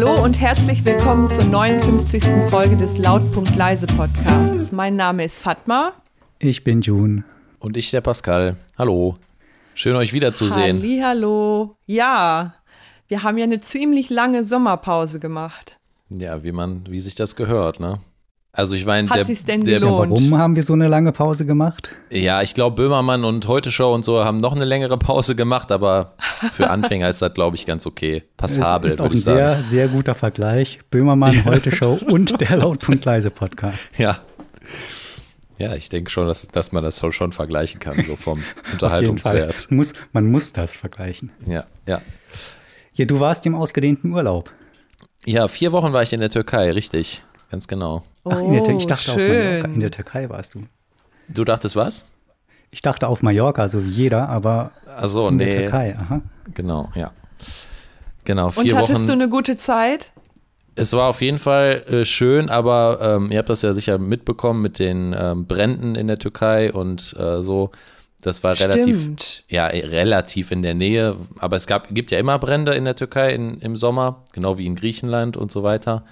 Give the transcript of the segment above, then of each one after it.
Hallo und herzlich willkommen zur 59. Folge des Lautpunkt Leise Podcasts. Mein Name ist Fatma. Ich bin June. Und ich der Pascal. Hallo. Schön euch wiederzusehen. Hallo. Ja, wir haben ja eine ziemlich lange Sommerpause gemacht. Ja, wie man, wie sich das gehört, ne? Also ich meine, Hat der, sich's denn der gelohnt? Warum haben wir so eine lange Pause gemacht? Ja, ich glaube, Böhmermann und Heute Show und so haben noch eine längere Pause gemacht, aber für Anfänger ist das, glaube ich, ganz okay. Passabel, ist würde ein ich sagen. sehr, sehr guter Vergleich. Böhmermann, Heute Show und der Lautpunkt leise Podcast. Ja. Ja, ich denke schon, dass, dass man das schon, schon vergleichen kann, so vom. Unterhaltungswert. Muss, man muss das vergleichen. Ja, ja. Ja, du warst im ausgedehnten Urlaub. Ja, vier Wochen war ich in der Türkei, richtig. Ganz genau. Ach, in der, Tür- ich Oh, dachte auf schön. Mallorca. In der Türkei warst du. Du dachtest was? Ich dachte auf Mallorca, so wie jeder, aber Also in der nee. Türkei. Aha. Genau, ja. Genau, Und vier hattest Wochen. du eine gute Zeit? Es war auf jeden Fall äh, schön, aber ähm, ihr habt das ja sicher mitbekommen mit den ähm, Bränden in der Türkei und äh, so. Das war relativ, Stimmt. ja, eh, relativ in der Nähe. Aber es gab, gibt ja immer Brände in der Türkei in, im Sommer, genau wie in Griechenland und so weiter.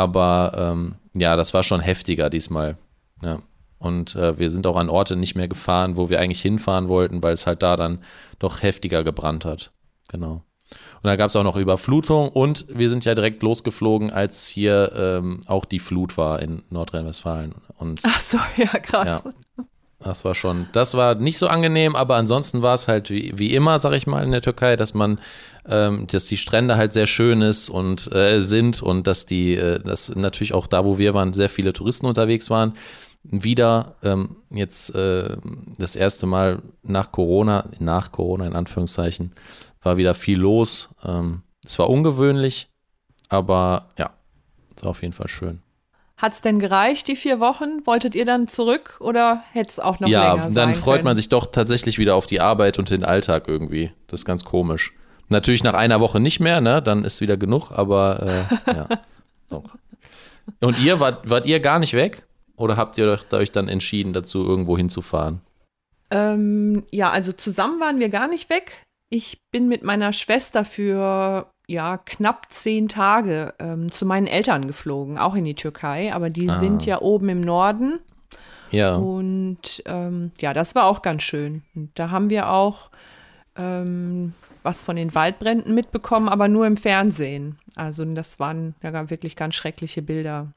Aber ähm, ja, das war schon heftiger diesmal. Ja. Und äh, wir sind auch an Orte nicht mehr gefahren, wo wir eigentlich hinfahren wollten, weil es halt da dann doch heftiger gebrannt hat. Genau. Und da gab es auch noch Überflutung und wir sind ja direkt losgeflogen, als hier ähm, auch die Flut war in Nordrhein-Westfalen. Und Ach so, ja, krass. Ja. das war schon, das war nicht so angenehm, aber ansonsten war es halt wie, wie immer, sag ich mal, in der Türkei, dass man, ähm, dass die Strände halt sehr schön ist und äh, sind und dass die, äh, dass natürlich auch da, wo wir waren, sehr viele Touristen unterwegs waren. Wieder ähm, jetzt äh, das erste Mal nach Corona, nach Corona in Anführungszeichen, war wieder viel los. Ähm, es war ungewöhnlich, aber ja, es war auf jeden Fall schön. Hat's denn gereicht, die vier Wochen? Wolltet ihr dann zurück oder hätte es auch noch ja, länger sein dann freut können? man sich doch tatsächlich wieder auf die Arbeit und den Alltag irgendwie. Das ist ganz komisch. Natürlich nach einer Woche nicht mehr, ne? Dann ist wieder genug, aber äh, ja, doch. Und ihr, wart, wart ihr gar nicht weg? Oder habt ihr euch- dann entschieden, dazu irgendwo hinzufahren? Ähm, ja, also zusammen waren wir gar nicht weg. Ich bin mit meiner Schwester für ja knapp zehn Tage ähm, zu meinen Eltern geflogen, auch in die Türkei, aber die Ah. sind ja oben im Norden Ja. und ähm, ja, das war auch ganz schön. Und da haben wir auch ähm, was von den Waldbränden mitbekommen, aber nur im Fernsehen. Also das waren ja wirklich ganz schreckliche Bilder.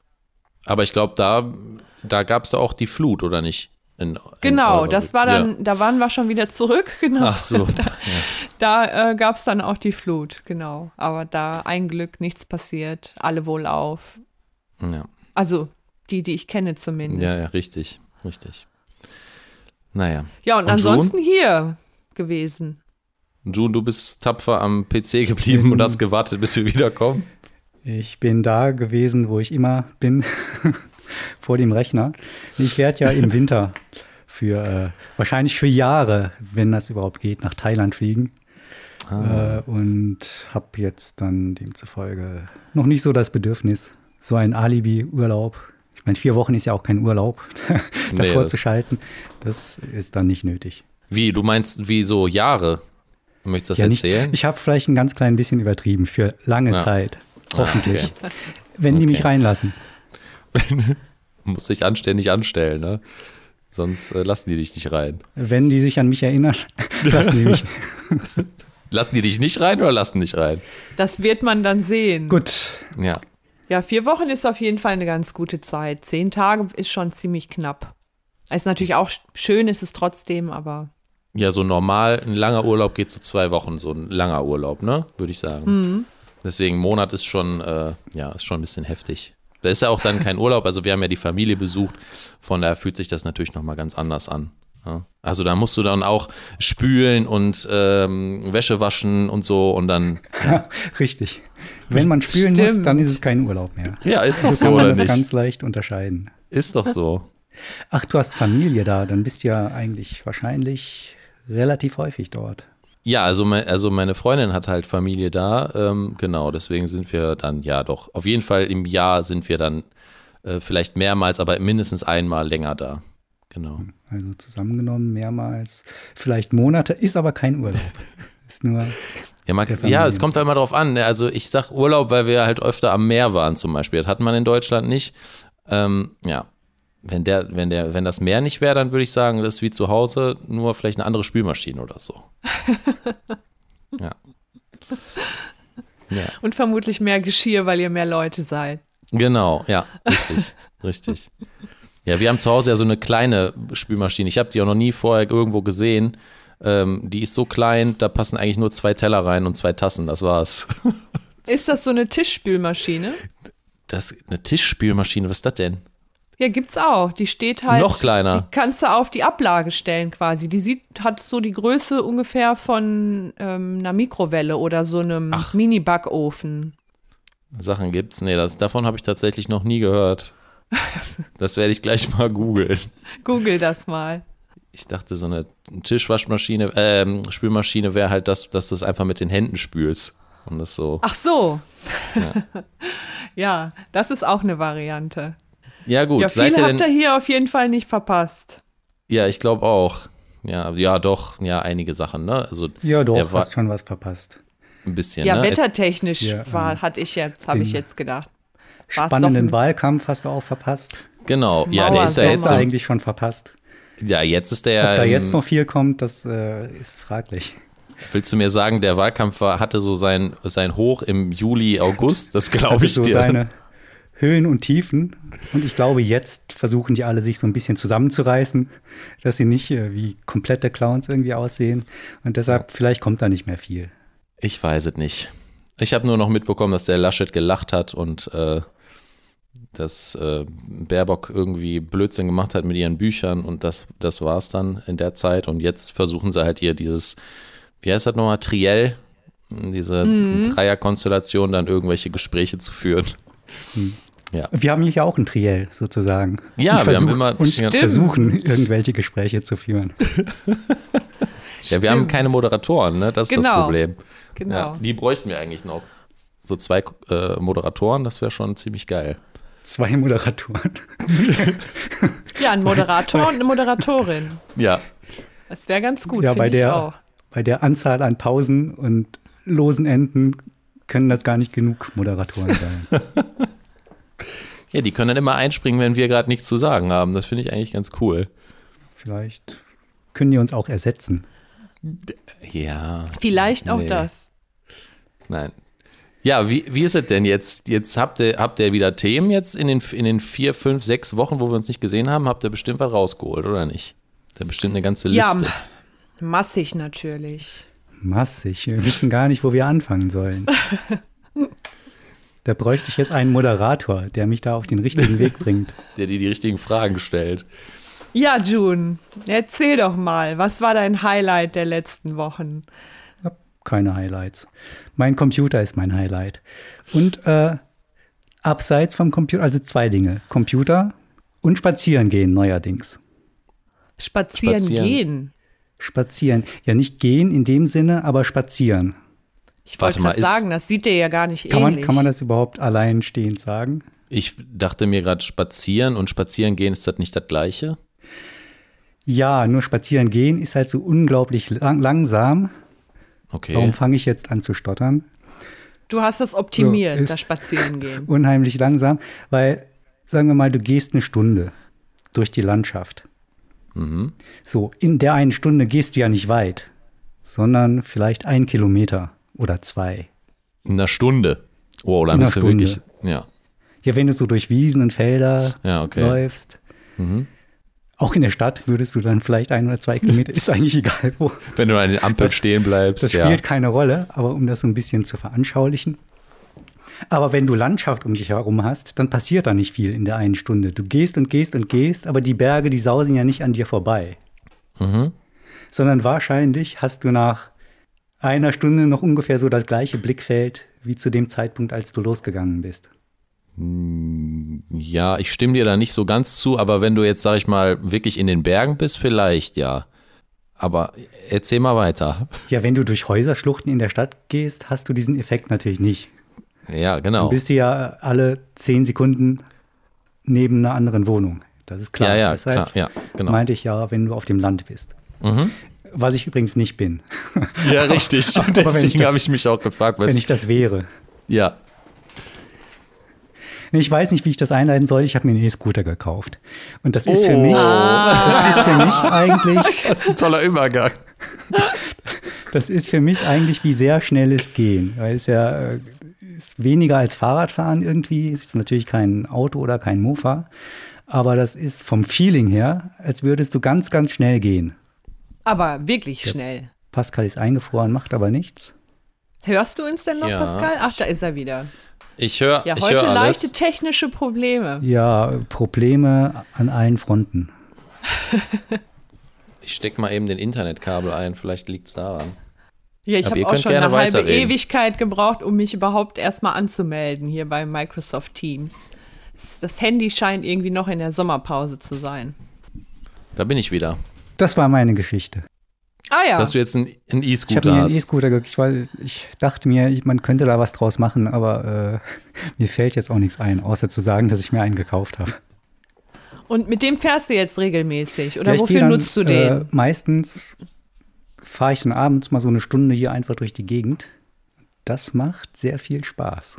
Aber ich glaube, da, da gab es da auch die Flut, oder nicht? In, in Genau, das war dann, Ja. da waren wir schon wieder zurück, genau. Ach so. Da äh, gab es dann auch die Flut, genau. Aber da ein Glück, nichts passiert, alle wohlauf. Ja. Also die, die ich kenne zumindest. ja, ja, richtig. Richtig. Naja. Ja, und, Und ansonsten hier gewesen. June, du bist tapfer am PC geblieben und hast gewartet, bis wir wiederkommen. Ich bin da gewesen, wo ich immer bin, vor dem Rechner. Ich werde ja im Winter für äh, wahrscheinlich für Jahre, wenn das überhaupt geht, nach Thailand fliegen. Äh, und habe jetzt dann demzufolge noch nicht so das Bedürfnis, so ein Alibi-Urlaub. Ich meine, vier Wochen ist ja auch kein Urlaub, Nee, davor das- zu schalten. Das ist dann nicht nötig. Wie, du meinst wie so Jahre? Möchtest du das Ja, nicht, erzählen? ich habe vielleicht ein ganz klein bisschen übertrieben für lange Ja. Zeit. Ah, Hoffentlich. okay. Wenn die mich reinlassen. Muss dich anständig anstellen, ne? Sonst äh, lassen die dich nicht rein. Wenn die sich an mich erinnern, lassen die mich. Lassen die dich nicht rein oder lassen dich rein? Das wird man dann sehen. Gut, Ja. Ja, vier Wochen ist auf jeden Fall eine ganz gute Zeit. Zehn Tage ist schon ziemlich knapp. Ist natürlich auch schön, ist es trotzdem, aber Ja, so normal, ein langer Urlaub geht so zwei Wochen, so ein langer Urlaub, ne? Würde ich sagen. Mhm. Deswegen, ein Monat ist schon, äh, ja, ist schon ein bisschen heftig. Da ist ja auch dann kein Urlaub, also wir haben ja die Familie besucht, von daher fühlt sich das natürlich nochmal ganz anders an. Ja? Also da musst du dann auch spülen und ähm, Wäsche waschen und so und dann, richtig. Wenn man spülen muss, Stimmt. dann ist es kein Urlaub mehr. ja, ist doch So so kann man oder das nicht? ganz leicht unterscheiden. Ist doch so. Ach, du hast Familie da, dann bist du ja eigentlich wahrscheinlich relativ häufig dort. Ja, also, mein, also meine Freundin hat halt Familie da, ähm, genau, deswegen sind wir dann, ja doch, auf jeden Fall im Jahr sind wir dann äh, vielleicht mehrmals, aber mindestens einmal länger da. Genau. Also zusammengenommen mehrmals, vielleicht Monate, ist aber kein Urlaub. Ist nur Ja, mag, ja, es kommt halt immer drauf an. Ne? Also ich sag Urlaub, weil wir halt öfter am Meer waren zum Beispiel. Das hat man in Deutschland nicht. Ähm, ja, wenn der, wenn der, wenn das Meer nicht wäre, dann würde ich sagen, das ist wie zu Hause, nur vielleicht eine andere Spülmaschine oder so. ja. ja. Und vermutlich mehr Geschirr, weil ihr mehr Leute seid. Genau, ja, richtig, richtig. Ja, wir haben zu Hause ja so eine kleine Spülmaschine. Ich habe die auch noch nie vorher irgendwo gesehen. Ähm, die ist so klein, da passen eigentlich nur zwei Teller rein und zwei Tassen, das war's. Ist das so eine Tischspülmaschine? Das eine Tischspülmaschine, was ist das denn? Ja, gibt's auch. Die steht halt. Noch kleiner. Die kannst du auf die Ablage stellen quasi. Die sieht, hat so die Größe ungefähr von ähm, einer Mikrowelle oder so einem Mini-Backofen. Sachen gibt's? Nee, das, davon habe ich tatsächlich noch nie gehört. Das werde ich gleich mal googeln. Google das mal. Ich dachte, so eine Tischwaschmaschine, ähm, Spülmaschine wäre halt das, dass du es einfach mit den Händen spülst. Und das so. Ach so. Ja, ja das ist auch eine Variante. Ja, gut. Ja, viel Seid habt ihr hier auf jeden Fall nicht verpasst. Ja, ich glaube auch. Ja, ja, doch, ja, einige Sachen, ne? Also, ja, doch, hast schon was verpasst. Ein bisschen, ja, ne? wettertechnisch ja, war, ähm, hatte ich jetzt, habe ich jetzt gedacht. War's spannenden Wahlkampf hast du auch verpasst. Genau, ja, der ist ja jetzt so, eigentlich schon verpasst. Ja, jetzt ist der. Ob da jetzt noch viel kommt, das äh, ist fraglich. Willst du mir sagen, der Wahlkampf war, hatte so sein, sein Hoch im Juli, August? Das glaube ich so dir. Seine Höhen und Tiefen. Und ich glaube, jetzt versuchen die alle, sich so ein bisschen zusammenzureißen, dass sie nicht äh, wie komplette Clowns irgendwie aussehen. Und deshalb, vielleicht kommt da nicht mehr viel. Ich weiß es nicht. Ich habe nur noch mitbekommen, dass der Laschet gelacht hat und äh, dass äh, Baerbock irgendwie Blödsinn gemacht hat mit ihren Büchern und das, das war es dann in der Zeit. Und jetzt versuchen sie halt ihr dieses, wie heißt das nochmal, Triell, diese mhm. Dreierkonstellation, dann irgendwelche Gespräche zu führen. Mhm. Ja. Wir haben hier auch ein Triell sozusagen. Ja, und wir haben immer und versuchen, irgendwelche Gespräche zu führen. ja, wir haben keine Moderatoren, ne? Das ist genau. das Problem. Genau. Ja, die bräuchten wir eigentlich noch. So zwei äh, Moderatoren, das wäre schon ziemlich geil. Zwei Moderatoren. ja, ein Moderator und eine Moderatorin. Ja. Das wäre ganz gut, ja, bei der, auch. Bei der Anzahl an Pausen und losen Enden können das gar nicht genug Moderatoren sein. Ja, die können dann immer einspringen, wenn wir gerade nichts zu sagen haben. Das finde ich eigentlich ganz cool. Vielleicht können die uns auch ersetzen. Ja. Vielleicht auch nee. das. Nein, ja, wie, wie ist es denn jetzt? Jetzt habt ihr, habt ihr wieder Themen jetzt in den, in den vier, fünf, sechs Wochen, wo wir uns nicht gesehen haben, habt ihr bestimmt was rausgeholt, oder nicht? Da bestimmt eine ganze Liste. Ja, massig natürlich. Massig. Wir wissen gar nicht, wo wir anfangen sollen. da bräuchte ich jetzt einen Moderator, der mich da auf den richtigen Weg bringt. Der dir die richtigen Fragen stellt. Ja, June, erzähl doch mal, was war dein Highlight der letzten Wochen? keine Highlights. Mein Computer ist mein Highlight. Und äh, abseits vom Computer, also zwei Dinge: Computer und spazieren gehen neuerdings. Spazieren, spazieren. gehen? Spazieren. Ja, nicht gehen in dem Sinne, aber spazieren. Ich wollte mal sagen, das sieht dir ja gar nicht kann ähnlich. Man, kann man das überhaupt alleinstehend sagen? Ich dachte mir gerade, spazieren und spazieren gehen, ist das nicht das Gleiche? Ja, nur spazieren gehen ist halt so unglaublich lang langsam Okay. Warum fange ich jetzt an zu stottern? Du hast das optimiert, so, das Spazierengehen. Unheimlich langsam, weil, sagen wir mal, du gehst eine Stunde durch die Landschaft. Mhm. So, in der einen Stunde gehst du ja nicht weit, sondern vielleicht ein Kilometer oder zwei. In einer Stunde. Wow, dann ist du wirklich, ja. Ja, wenn du so durch Wiesen und Felder ja, okay. läufst. Mhm. Auch in der Stadt würdest du dann vielleicht ein oder zwei Kilometer, ist eigentlich egal wo. Wenn du an den Ampeln stehen bleibst. Das ja. spielt keine Rolle, aber um das so ein bisschen zu veranschaulichen. Aber wenn du Landschaft um dich herum hast, dann passiert da nicht viel in der einen Stunde. Du gehst und gehst und gehst, aber die Berge, die sausen ja nicht an dir vorbei. Mhm. Sondern wahrscheinlich hast du nach einer Stunde noch ungefähr so das gleiche Blickfeld wie zu dem Zeitpunkt, als du losgegangen bist. Ja, ich stimme dir da nicht so ganz zu, aber wenn du jetzt, sag ich mal, wirklich in den Bergen bist, vielleicht ja. Aber erzähl mal weiter. Ja, wenn du durch Häuserschluchten in der Stadt gehst, hast du diesen Effekt natürlich nicht. Ja, genau. Du bist ja alle zehn Sekunden neben einer anderen Wohnung. Das ist klar. Ja, ja, Deshalb klar. Ja, genau. meinte ich ja, wenn du auf dem Land bist. Mhm. Was ich übrigens nicht bin. Ja, richtig. Aber ich Deswegen habe ich mich auch gefragt, was. Wenn ich das wäre. ja. Ich weiß nicht, wie ich das einleiten soll. Ich habe mir einen E-Scooter gekauft. Und das ist für Oh. mich, das ist für mich eigentlich, Das ist ein toller Übergang. das ist für mich eigentlich wie sehr schnelles Gehen. Weil es ja äh, ist weniger als Fahrradfahren irgendwie. Es ist natürlich kein Auto oder kein Mofa. Aber das ist vom Feeling her, als würdest du ganz, ganz schnell gehen. Aber wirklich schnell. Pascal ist eingefroren, macht aber nichts. Hörst du uns denn noch, Ja. Pascal? Ach, da ist er wieder. Ich höre Ja, ich heute hör leichte technische Probleme. Ja, Probleme an allen Fronten. Ich stecke mal eben den Internetkabel ein, vielleicht liegt es daran. Ja, ich habe auch schon eine halbe. Ewigkeit gebraucht, um mich überhaupt erstmal anzumelden hier bei Microsoft Teams. Das Handy scheint irgendwie noch in der Sommerpause zu sein. Da bin ich wieder. Das war meine Geschichte. Ah ja. Dass du jetzt einen einen Ich habe E-Scooter mir einen hast. E-Scooter gekauft, weil ich dachte mir, man könnte da was draus machen, aber äh, mir fällt jetzt auch nichts ein, außer zu sagen, dass ich mir einen gekauft habe. Und mit dem fährst du jetzt regelmäßig? Oder Ja, wofür dann, nutzt du Äh, den? meistens fahre ich dann abends mal so eine Stunde hier einfach durch die Gegend. Das macht sehr viel Spaß.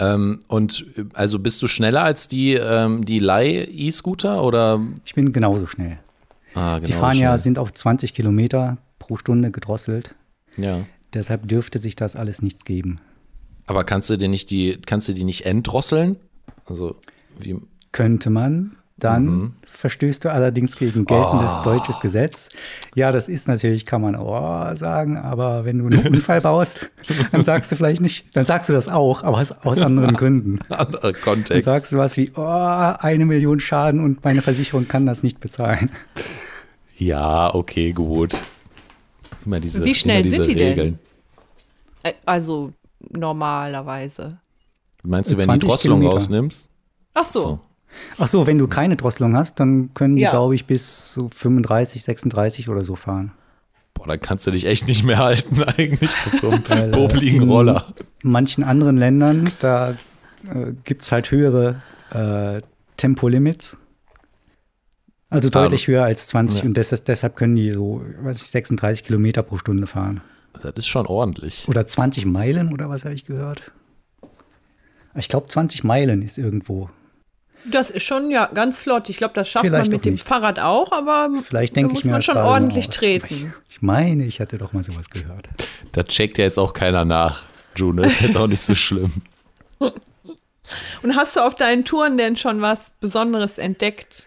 Ähm, und also bist du schneller als die, ähm, die Leih-E-Scooter oder? Ich bin genauso schnell. Ah, genau. die fahren ja, sind auf 20 Kilometer pro Stunde gedrosselt. Ja. Deshalb dürfte sich das alles nichts geben. Aber kannst du dir nicht die, kannst du die nicht entdrosseln? Also, wie, Könnte man. Dann Mhm. verstößt du allerdings gegen geltendes deutsches Gesetz. Ja, das ist natürlich, kann man oh sagen, aber wenn du einen Unfall baust, dann sagst du vielleicht nicht, dann sagst du das auch, aber aus, aus anderen Gründen. anderer Dann Kontext. sagst du was wie, oh, eine Million Schaden und meine Versicherung kann das nicht bezahlen. Ja, okay, gut. Immer diese, Wie schnell immer diese sind die denn? Regeln. Äh, Also normalerweise. Meinst du, wenn die 20 Drosselung Kilometer. rausnimmst? Ach so. So. Ach so, wenn du keine Drosselung hast, dann können die, Ja. glaube ich, bis so 35, 36 oder so fahren. Boah, dann kannst du dich echt nicht mehr halten eigentlich auf so einem Weil, äh, popligen in Roller. manchen anderen Ländern, da äh, gibt es halt höhere äh, Tempolimits. Also deutlich höher als 20 Ja. und des, deshalb können die so, weiß ich, 36 Kilometer pro Stunde fahren. Das ist schon ordentlich. Oder 20 Meilen oder was habe ich gehört? Ich glaube, 20 Meilen ist irgendwo. Das ist schon ja ganz flott. Ich glaube, das schafft Vielleicht man mit dem nicht. Fahrrad auch, aber Vielleicht da denke muss ich mir man das schon ordentlich treten. Ich meine, ich hatte doch mal sowas gehört. Da checkt ja jetzt auch keiner nach. Juno, ist jetzt auch nicht so schlimm. Und hast du auf deinen Touren denn schon was Besonderes entdeckt?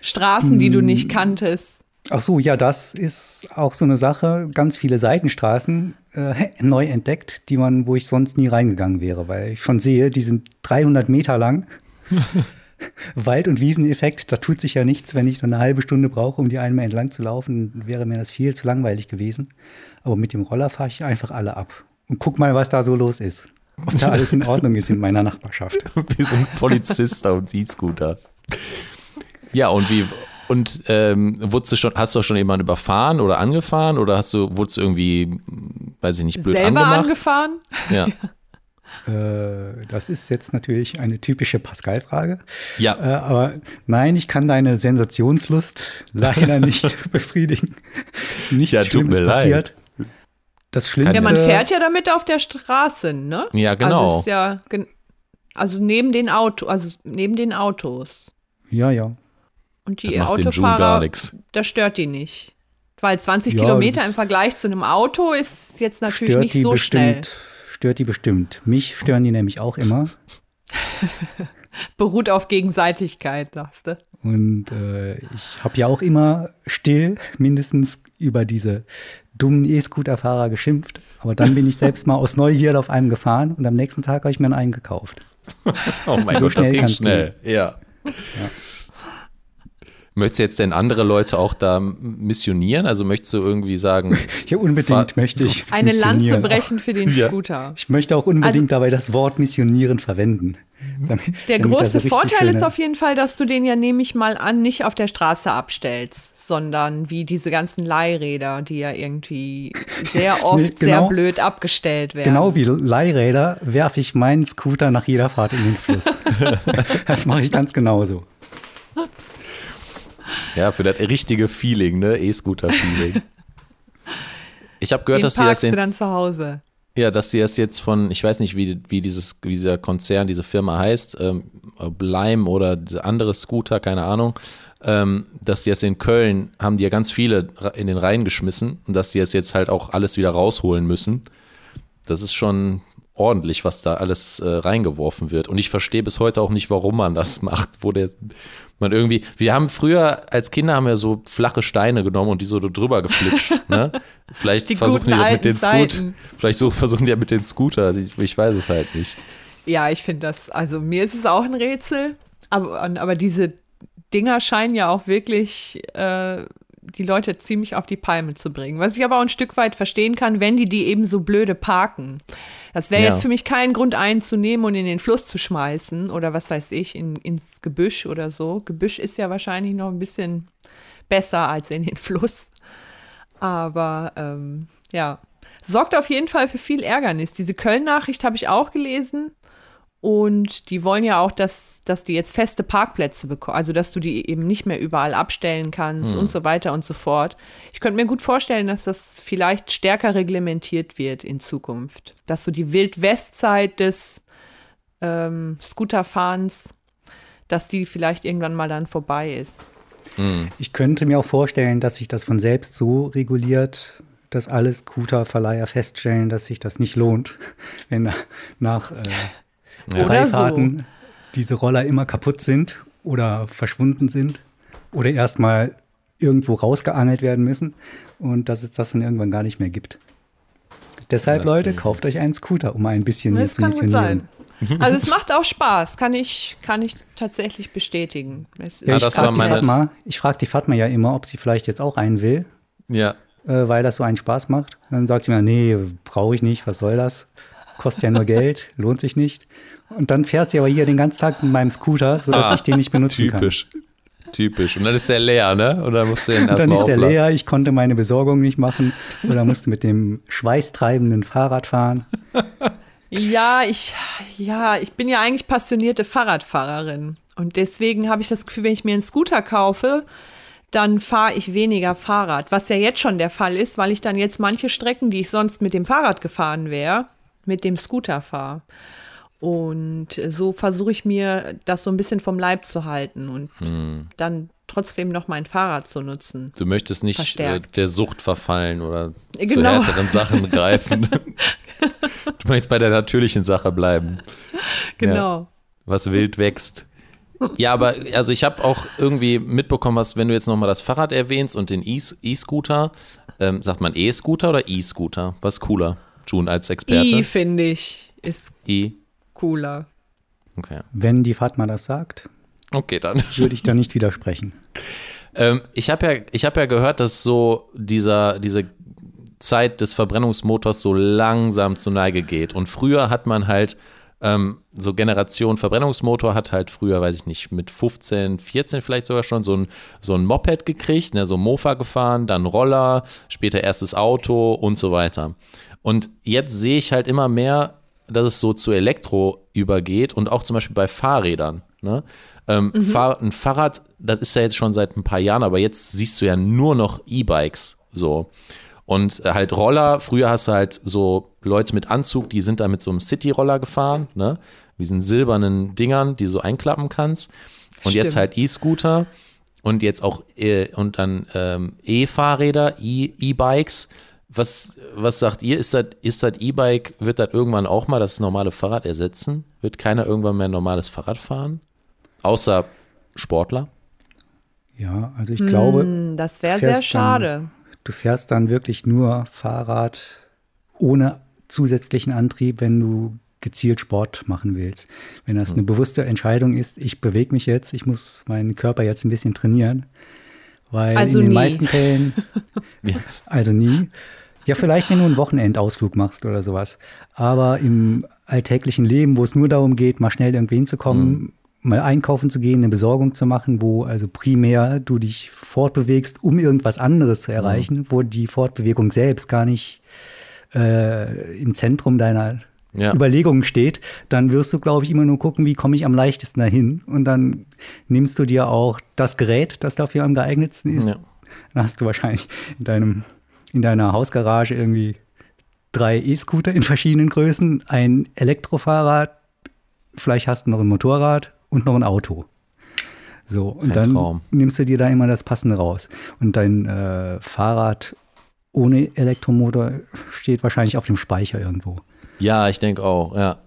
Straßen, die du Mm. nicht kanntest? Ach so, ja, das ist auch so eine Sache. Ganz viele Seitenstraßen äh, neu entdeckt, die man, wo ich sonst nie reingegangen wäre, weil ich schon sehe, die sind 300 Meter lang. Wald- und Wieseneffekt, da tut sich ja nichts, wenn ich dann eine halbe Stunde brauche, um die einmal entlang zu laufen, wäre mir das viel zu langweilig gewesen. Aber mit dem Roller fahre ich einfach alle ab und guck mal, was da so los ist. Ob da alles in Ordnung ist in meiner Nachbarschaft. Wie so ein Polizist dem E-Scooter. Ja, und wie, und ähm, wurdest du schon, hast du schon jemanden überfahren oder angefahren oder hast du, wurdest du irgendwie, weiß ich nicht, blöd Selber angemacht? angefahren? ja. Äh, das ist jetzt natürlich eine typische Pascal-Frage. Ja. Äh, aber nein, ich kann deine Sensationslust leider nicht befriedigen. Nichts Ja, tut Schlimmes mir leid. passiert. Das Schlimmste. Ja, man fährt ja damit auf der Straße, ne? Ja, genau. Also, ist ja, gen- also neben den Auto, also neben den Autos. Ja, ja. Und die Autofahrer, das stört die nicht. Weil 20 Ja, Kilometer im Vergleich zu einem Auto ist jetzt natürlich Stört nicht die so schnell. Stört die bestimmt. Mich stören die nämlich auch immer. Beruht auf Gegenseitigkeit, sagst du. Und äh, ich habe ja auch immer still mindestens über diese dummen E-Scooter-Fahrer geschimpft. Aber dann bin ich selbst mal aus Neugierde auf einem gefahren und am nächsten Tag habe ich mir einen gekauft. Oh mein So Gott, das schnell ging schnell. Ja. Möchtest du jetzt denn andere Leute auch da missionieren? Also möchtest du irgendwie sagen, Ja, unbedingt möchte ich. Eine Lanze brechen für den Ja. Scooter. Ich möchte auch unbedingt Also- dabei das Wort missionieren verwenden. Damit, Der damit große richtig Vorteil ist auf jeden Fall, dass du den ja, nehme ich mal an, nicht auf der Straße abstellst, sondern wie diese ganzen Leihräder, die ja irgendwie sehr oft Nee, sehr genau- blöd abgestellt werden. Genau wie Leihräder werfe ich meinen Scooter nach jeder Fahrt in den Fluss. das mache ich ganz genauso. Ja, für das richtige Feeling, ne? E-Scooter-Feeling. Ich habe gehört, Den dass die das du dann jetzt, zu Hause. ja, dass die das jetzt von, ich weiß nicht, wie, wie dieses, wie dieser Konzern, diese Firma heißt, ähm, ob Lime oder andere Scooter, keine Ahnung, ähm, dass die das in Köln haben die ja ganz viele in den Reihen geschmissen und dass die das jetzt halt auch alles wieder rausholen müssen. Das ist schon ordentlich, was da alles äh, reingeworfen wird. Und ich verstehe bis heute auch nicht, warum man das macht, wo der man irgendwie, wir haben früher als Kinder haben wir so flache Steine genommen und die so drüber geflitscht. ne? Vielleicht Die versuchen die das mit den Scoot, Zeiten. vielleicht so versuchen die ja mit den Scooter, ich, ich weiß es halt nicht. Ja, ich finde das, also mir ist es auch ein Rätsel, aber, aber diese Dinger scheinen ja auch wirklich äh, die Leute ziemlich auf die Palme zu bringen. Was ich aber auch ein Stück weit verstehen kann, wenn die die eben so blöde parken. Das wäre Ja. jetzt für mich kein Grund einzunehmen und in den Fluss zu schmeißen oder was weiß ich, in, ins Gebüsch oder so. Gebüsch ist ja wahrscheinlich noch ein bisschen besser als in den Fluss. Aber ähm, ja, sorgt auf jeden Fall für viel Ärgernis. Diese Köln-Nachricht habe ich auch gelesen. Und die wollen ja auch, dass, dass die jetzt feste Parkplätze bekommen, also dass du die eben nicht mehr überall abstellen kannst und so weiter und so fort. Ich könnte mir gut vorstellen, dass das vielleicht stärker reglementiert wird in Zukunft. Dass so die Wild-West-Zeit des ähm, Scooterfahrens, dass die vielleicht irgendwann mal dann vorbei ist. Ich könnte mir auch vorstellen, dass sich das von selbst so reguliert, dass alle Scooterverleiher feststellen, dass sich das nicht lohnt, wenn nach äh, Oder Freifahrten diese Roller immer kaputt sind oder verschwunden sind oder erstmal irgendwo rausgeangelt werden müssen und dass es das dann irgendwann gar nicht mehr gibt. Deshalb, Das Leute, kauft euch einen Scooter, um ein bisschen Das zu kann gut missionieren. sein. Also es macht auch Spaß, kann ich, kann ich tatsächlich bestätigen. Es Ja, Ja, ich das frage war die, meine- Fatma, ich frag die Fatma ja immer, ob sie vielleicht jetzt auch einen will, Ja, äh, weil das so einen Spaß macht. Dann sagt sie mir, nee, brauche ich nicht, was soll das? Kostet ja nur Geld, lohnt sich nicht. Und dann fährt sie aber hier den ganzen Tag mit meinem Scooter, sodass Ah, ich den nicht benutzen typisch. Typisch. Und dann ist der leer, ne? Und dann musst du ihn kann. Und dann erstmal ist der leer, ich konnte meine Besorgung nicht machen oder musste mit dem schweißtreibenden Fahrrad fahren. Ja, ich, ja, ich bin ja eigentlich passionierte Fahrradfahrerin. Und deswegen habe ich das Gefühl, wenn ich mir einen Scooter kaufe, dann fahre ich weniger Fahrrad. Was ja jetzt schon der Fall ist, weil ich dann jetzt manche Strecken, die ich sonst mit dem Fahrrad gefahren wäre, mit dem Scooter fahre. Und so versuche ich mir das so ein bisschen vom Leib zu halten und Hm. dann trotzdem noch mein Fahrrad zu nutzen. Du möchtest nicht äh, Verstärkt. der Sucht verfallen oder zu Genau. härteren Sachen greifen. du möchtest bei der natürlichen Sache bleiben, Genau. was wild wächst. Ja, aber also ich habe auch irgendwie mitbekommen, was, wenn du jetzt nochmal das Fahrrad erwähnst und den E-Scooter, ähm, sagt man E-Scooter oder E-Scooter? Was cooler, June, als Experte? I, finde ich, ist I. cooler. Okay. Wenn die Fatma das sagt, Okay, dann. würde ich da nicht widersprechen. Ähm, ich habe ja, ich hab ja gehört, dass so dieser, diese Zeit des Verbrennungsmotors so langsam zur Neige geht. Und früher hat man halt ähm, so Generation Verbrennungsmotor hat halt früher, weiß ich nicht, mit 15, 14 vielleicht sogar schon so ein, so ein Moped gekriegt, ne, so ein Mofa gefahren, dann Roller, später erstes Auto und so weiter. Und jetzt sehe ich halt immer mehr, dass es so zu Elektro übergeht und auch zum Beispiel bei Fahrrädern. Ne? Ähm, Fahr ein Fahrrad, das ist ja jetzt schon seit ein paar Jahren, aber jetzt siehst du ja nur noch E-Bikes so. Und äh, halt Roller, früher hast du halt so Leute mit Anzug, die sind da mit so einem City-Roller gefahren, ne? Diesen silbernen Dingern, die du so einklappen kannst. Und jetzt Stimmt. halt E-Scooter und jetzt auch äh, und dann ähm, E-Fahrräder, E- E-Bikes. Was, was sagt ihr? Ist das ist das E-Bike, wird das irgendwann auch mal das normale Fahrrad ersetzen? Wird keiner irgendwann mehr ein normales Fahrrad fahren? Außer Sportler? Ja, also ich glaube, Hm, Das wäre sehr fährst dann- schade. du fährst dann wirklich nur Fahrrad ohne zusätzlichen Antrieb, wenn du gezielt Sport machen willst. Wenn das eine bewusste Entscheidung ist, ich bewege mich jetzt, ich muss meinen Körper jetzt ein bisschen trainieren, weil Also in den nie. meisten Fällen, also nie. Ja, vielleicht, wenn du einen Wochenendausflug machst oder sowas. Aber im alltäglichen Leben, wo es nur darum geht, mal schnell irgendwo hinzukommen, mal einkaufen zu gehen, eine Besorgung zu machen, wo also primär du dich fortbewegst, um irgendwas anderes zu erreichen, wo die Fortbewegung selbst gar nicht äh, im Zentrum deiner Ja. Überlegungen steht, dann wirst du, glaube ich, immer nur gucken, wie komme ich am leichtesten dahin. Und dann nimmst du dir auch das Gerät, das dafür am geeignetsten ist. Ja. Dann hast du wahrscheinlich in, deinem, in deiner Hausgarage irgendwie drei E-Scooter in verschiedenen Größen, ein Elektrofahrrad, vielleicht hast du noch ein Motorrad und noch ein Auto. So, und Ein dann Traum. nimmst du dir da immer das Passende raus. Und dein äh, Fahrrad ohne Elektromotor steht wahrscheinlich auf dem Speicher irgendwo. Ja, ich denke auch, ja.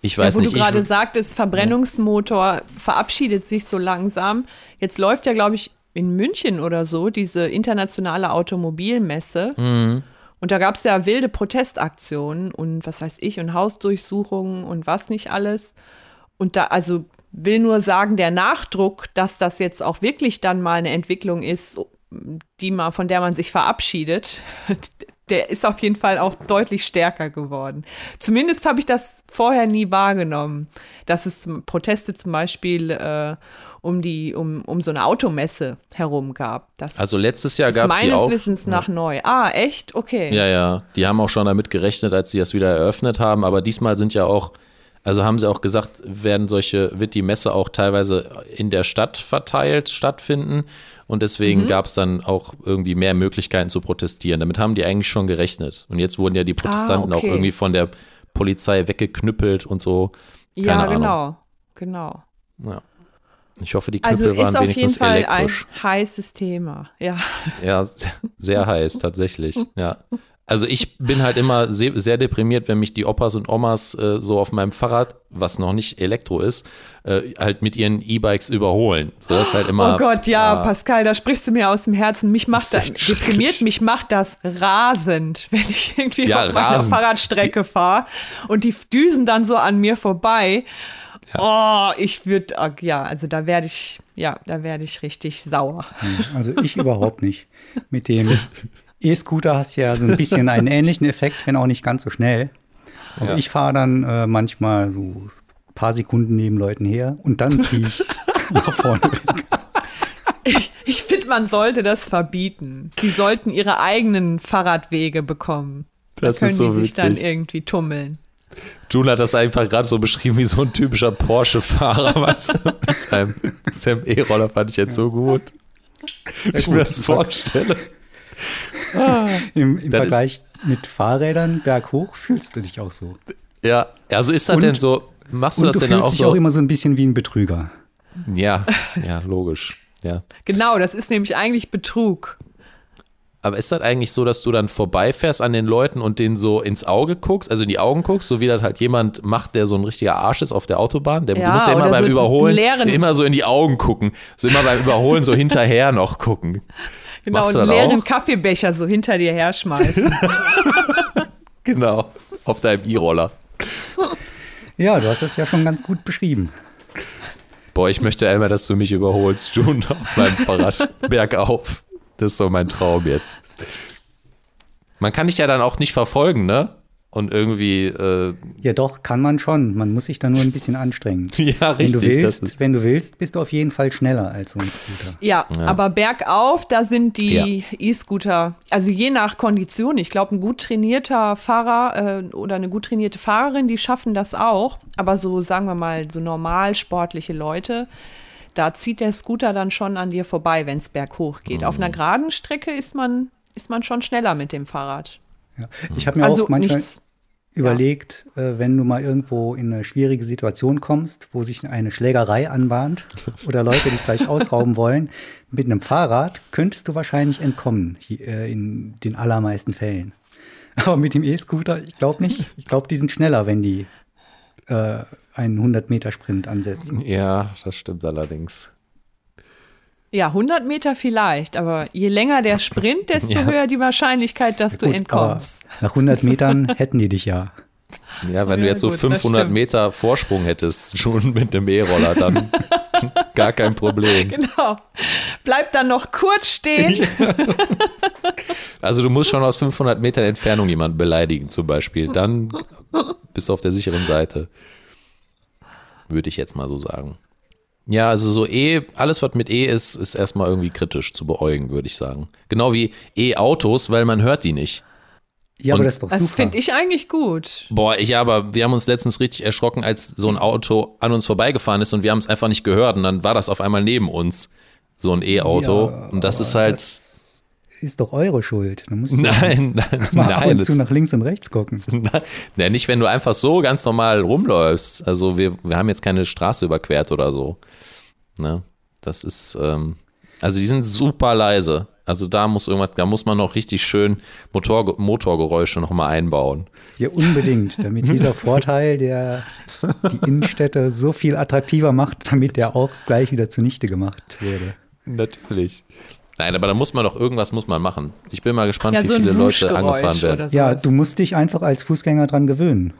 Ich weiß ja, wo nicht. du gerade sagtest, Verbrennungsmotor verabschiedet sich so langsam. Jetzt läuft ja, glaube ich, in München oder so diese internationale Automobilmesse. Mhm. Und da gab es ja wilde Protestaktionen und was weiß ich und Hausdurchsuchungen und was nicht alles. Und da, also will nur sagen, der Nachdruck, dass das jetzt auch wirklich dann mal eine Entwicklung ist, die man, von der man sich verabschiedet, der ist auf jeden Fall auch deutlich stärker geworden. Zumindest habe ich das vorher nie wahrgenommen, dass es Proteste zum Beispiel äh, um die, um, um so eine Automesse herum gab. Das also letztes Jahr gab es meines auch. Wissens nach neu. Ah, echt? Okay. Ja, ja. Die haben auch schon damit gerechnet, als sie das wieder eröffnet haben. Aber diesmal sind ja auch, also haben sie auch gesagt, werden solche, wird die Messe auch teilweise in der Stadt verteilt stattfinden. Und deswegen Mhm. gab es dann auch irgendwie mehr Möglichkeiten zu protestieren. Damit haben die eigentlich schon gerechnet. Und jetzt wurden ja die Protestanten Ah, okay. auch irgendwie von der Polizei weggeknüppelt und so. Keine ja, Ahnung. genau. Genau. Ja. Ich hoffe, die Knüppel Also waren ist auf jeden wenigstens Fall elektrisch. ein heißes Thema. Ja. Ja, sehr, heiß, tatsächlich. Ja. Also ich bin halt immer sehr, sehr deprimiert, wenn mich die Opas und Omas äh, so auf meinem Fahrrad, was noch nicht Elektro ist, äh, halt mit ihren E-Bikes überholen. So das ist halt immer. Oh Gott, ja, ah, Pascal, da sprichst du mir aus dem Herzen. Mich macht das, deprimiert mich macht das rasend, wenn ich irgendwie Ja, auf meiner rasend. Fahrradstrecke fahre und die düsen dann so an mir vorbei. Oh, ich würde, ja, also da werde ich, ja, da werde ich richtig sauer. Also ich überhaupt nicht. Mit dem E-Scooter hast du ja so ein bisschen einen ähnlichen Effekt, wenn auch nicht ganz so schnell. Aber Ja. ich fahre dann äh, manchmal so ein paar Sekunden neben Leuten her und dann ziehe ich nach vorne weg. Ich, ich finde, man sollte das verbieten. Die sollten ihre eigenen Fahrradwege bekommen. Da Das können ist so die sich dann witzig. irgendwie tummeln. June hat das einfach gerade so beschrieben wie so ein typischer Porsche-Fahrer, weißt du, mit seinem, seinem E-Roller fand ich jetzt so gut. Ich mir das vorstelle. Im, im Das ist- Vergleich mit Fahrrädern berghoch fühlst du dich auch so. Ja, also ist das Und- denn so, machst du Und das du denn fühlst auch dich so? auch immer so ein bisschen wie ein Betrüger. ja, ja, logisch. Ja. Genau, das ist nämlich eigentlich Betrug. Aber ist das eigentlich so, dass du dann vorbeifährst an den Leuten und denen so ins Auge guckst, also in die Augen guckst, so wie das halt jemand macht, der so ein richtiger Arsch ist auf der Autobahn? Der, du Ja, musst ja immer beim so Überholen leeren- immer so in die Augen gucken. So immer beim Überholen so hinterher noch gucken. Genau, Machst du einen leeren auch? Kaffeebecher so hinter dir herschmeißen. Genau. Auf deinem E-Roller. Ja, du hast das ja schon ganz gut beschrieben. Boah, ich möchte einmal, dass du mich überholst, June, auf meinem Fahrrad bergauf. Das ist so mein Traum jetzt. Man kann dich ja dann auch nicht verfolgen, ne? Und irgendwie, äh, Ja, doch, kann man schon. Man muss sich da nur ein bisschen anstrengen. ja, Wenn richtig. du, das willst, wenn du willst, bist du auf jeden Fall schneller als so ein Scooter. Ja, Ja. aber bergauf, da sind die E-Scooter, also je nach Kondition, ich glaube, ein gut trainierter Fahrer äh, oder eine gut trainierte Fahrerin, die schaffen das auch. Aber so, sagen wir mal, so normal sportliche Leute, da zieht der Scooter dann schon an dir vorbei, wenn es berghoch geht. Auf Mhm. einer geraden Strecke ist man, ist man schon schneller mit dem Fahrrad. Ja. Ich habe mir Also auch manchmal nichts. überlegt, äh, wenn du mal irgendwo in eine schwierige Situation kommst, wo sich eine Schlägerei anbahnt oder Leute dich gleich ausrauben wollen, mit einem Fahrrad könntest du wahrscheinlich entkommen, hi- äh, in den allermeisten Fällen. Aber mit dem E-Scooter, ich glaube nicht. Ich glaube, die sind schneller, wenn die äh, einen 100-Meter-Sprint ansetzen. ja, das stimmt allerdings. Ja, 100 Meter vielleicht, aber je länger der Sprint, desto Ja. höher die Wahrscheinlichkeit, dass du Gut, entkommst. aber nach 100 Metern hätten die dich ja. Ja, wenn du Ja, jetzt so gut, das 500 stimmt. Meter Vorsprung hättest, schon mit dem E-Roller, dann gar kein Problem. Genau. Bleib dann noch kurz stehen. Also du musst schon aus 500 Metern Entfernung jemanden beleidigen zum Beispiel. Dann bist du auf der sicheren Seite. Würde ich jetzt mal so sagen. Ja, also so E, alles was mit E ist, ist erstmal irgendwie kritisch zu beäugen, würde ich sagen. Genau wie E-Autos, weil man hört die nicht. Ja, aber Und- das ist doch Das super. finde ich eigentlich gut. Boah, ich aber, wir haben uns letztens richtig erschrocken, als so ein Auto an uns vorbeigefahren ist und wir haben es einfach nicht gehört und dann war das auf einmal neben uns. So ein E-Auto. Ja, und das aber ist halt. das ist doch eure Schuld. Da musst du nein, nein, mal ab nein. und zu nach links und rechts gucken. ja, nicht, wenn du einfach so ganz normal rumläufst. Also wir, wir haben jetzt keine Straße überquert oder so. Ne? Das ist, ähm, also die sind super leise. Also da muss irgendwas, da muss man noch richtig schön Motor, Motorgeräusche nochmal einbauen. Ja, unbedingt, damit dieser Vorteil, der die Innenstädte so viel attraktiver macht, damit der auch gleich wieder zunichte gemacht würde. Natürlich. Nein, aber da muss man doch irgendwas muss man machen. Ich bin mal gespannt, Ja, wie so viele Leute angefahren werden. Ja, du musst dich einfach als Fußgänger dran gewöhnen,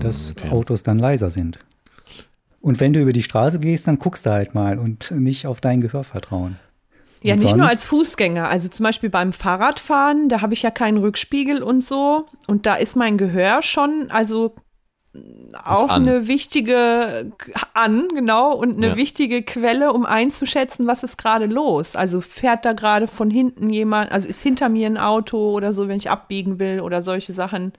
dass Hm, okay. Autos dann leiser sind. Und wenn du über die Straße gehst, dann guckst du halt mal und nicht auf dein Gehör vertrauen. Ja, Und nicht nur als Fußgänger. Also zum Beispiel beim Fahrradfahren, da habe ich ja keinen Rückspiegel und so. Und da ist mein Gehör schon, also auch an. eine wichtige an, genau, und eine Ja. wichtige Quelle, um einzuschätzen, was ist gerade los. Also fährt da gerade von hinten jemand, also ist hinter mir ein Auto oder so, wenn ich abbiegen will oder solche Sachen.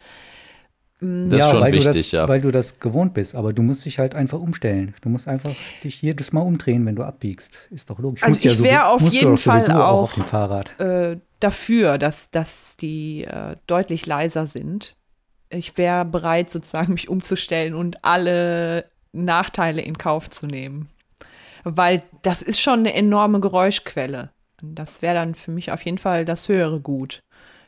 Das ist schon weil wichtig, du das, ja. Weil du das gewohnt bist, aber du musst dich halt einfach umstellen. Du musst einfach dich jedes Mal umdrehen, wenn du abbiegst. Ist doch logisch. Also Musst ja ich so- wär auf jeden Fall auch auch- auf dem Fahrrad. äh, dafür, dass, dass die äh, deutlich leiser sind. Ich wäre bereit, sozusagen mich umzustellen und alle Nachteile in Kauf zu nehmen. Weil das ist schon eine enorme Geräuschquelle. Das wäre dann für mich auf jeden Fall das höhere Gut.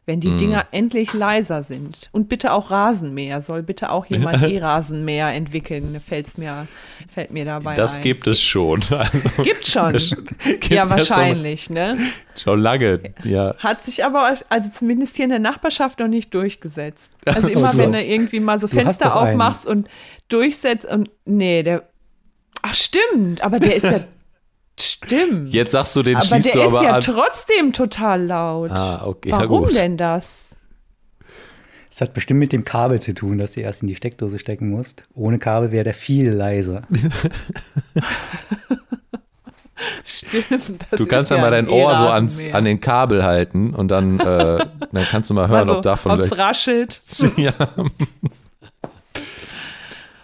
Wenn die Dinger endlich leiser sind. Und bitte auch Rasenmäher. Soll bitte auch jemand E-Rasenmäher entwickeln. Fällt's mir, fällt mir dabei Das ein. gibt es schon. Also, Gibt schon. gibt ja, schon- wahrscheinlich, ne? Schon lange, ja. Hat sich aber, also zumindest hier in der Nachbarschaft noch nicht durchgesetzt. Also immer, so. wenn du irgendwie mal so Du Fenster doch einen. aufmachst und durchsetzt und, nee, der, ach stimmt, aber der ist ja, stimmt. Jetzt sagst du, den aber schließt der du ist aber ja an. trotzdem total laut. Ah, okay, ja Warum gut. denn das? Es hat bestimmt mit dem Kabel zu tun, dass du erst in die Steckdose stecken musst. Ohne Kabel wäre der viel leiser. Stimmt. das Du kannst ist ja mal dein ein Ohr so ans, an den Kabel halten und dann, äh, dann kannst du mal hören, also, ob davon ob's vielleicht. raschelt. ja.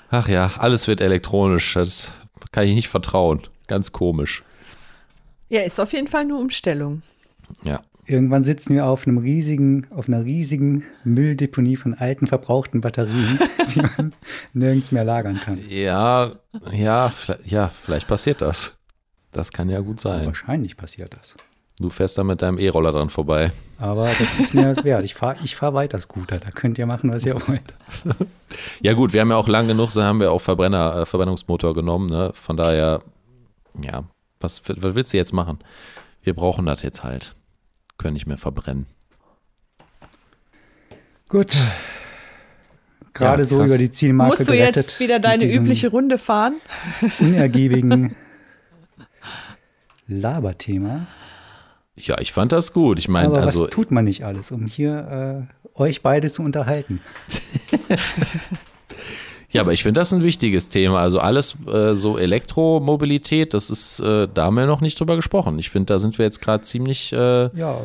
Ach ja, alles wird elektronisch. Das kann ich nicht vertrauen. Ganz komisch. Ja, ist auf jeden Fall eine Umstellung. Ja. Irgendwann sitzen wir auf einem riesigen, auf einer riesigen Mülldeponie von alten, verbrauchten Batterien, die man nirgends mehr lagern kann. Ja, ja, vielleicht, ja, vielleicht passiert das. Das kann ja gut sein. Wahrscheinlich passiert das. Du fährst da mit deinem E-Roller dran vorbei. Aber das ist mir das wert. Ich fahre ich fahr weiter Scooter. Da könnt ihr machen, was ihr wollt. Ja gut, wir haben ja auch lang genug, so haben wir auch Verbrenner, äh, Verbrennungsmotor genommen. Ne? Von daher, ja, was, was willst du jetzt machen? Wir brauchen das jetzt halt. Können nicht mehr verbrennen. Gut. Gerade Ja, so über die Zielmarke Musst du gerettet. jetzt wieder deine übliche Runde fahren? unergiebigen Laberthema. Ja, ich fand das gut. Ich meine, Aber also was tut man nicht alles, um hier äh, euch beide zu unterhalten? Ja, aber ich finde das ein wichtiges Thema. Also alles äh, so Elektromobilität, das ist, äh, da haben wir noch nicht drüber gesprochen. Ich finde, da sind wir jetzt gerade ziemlich äh, Ja,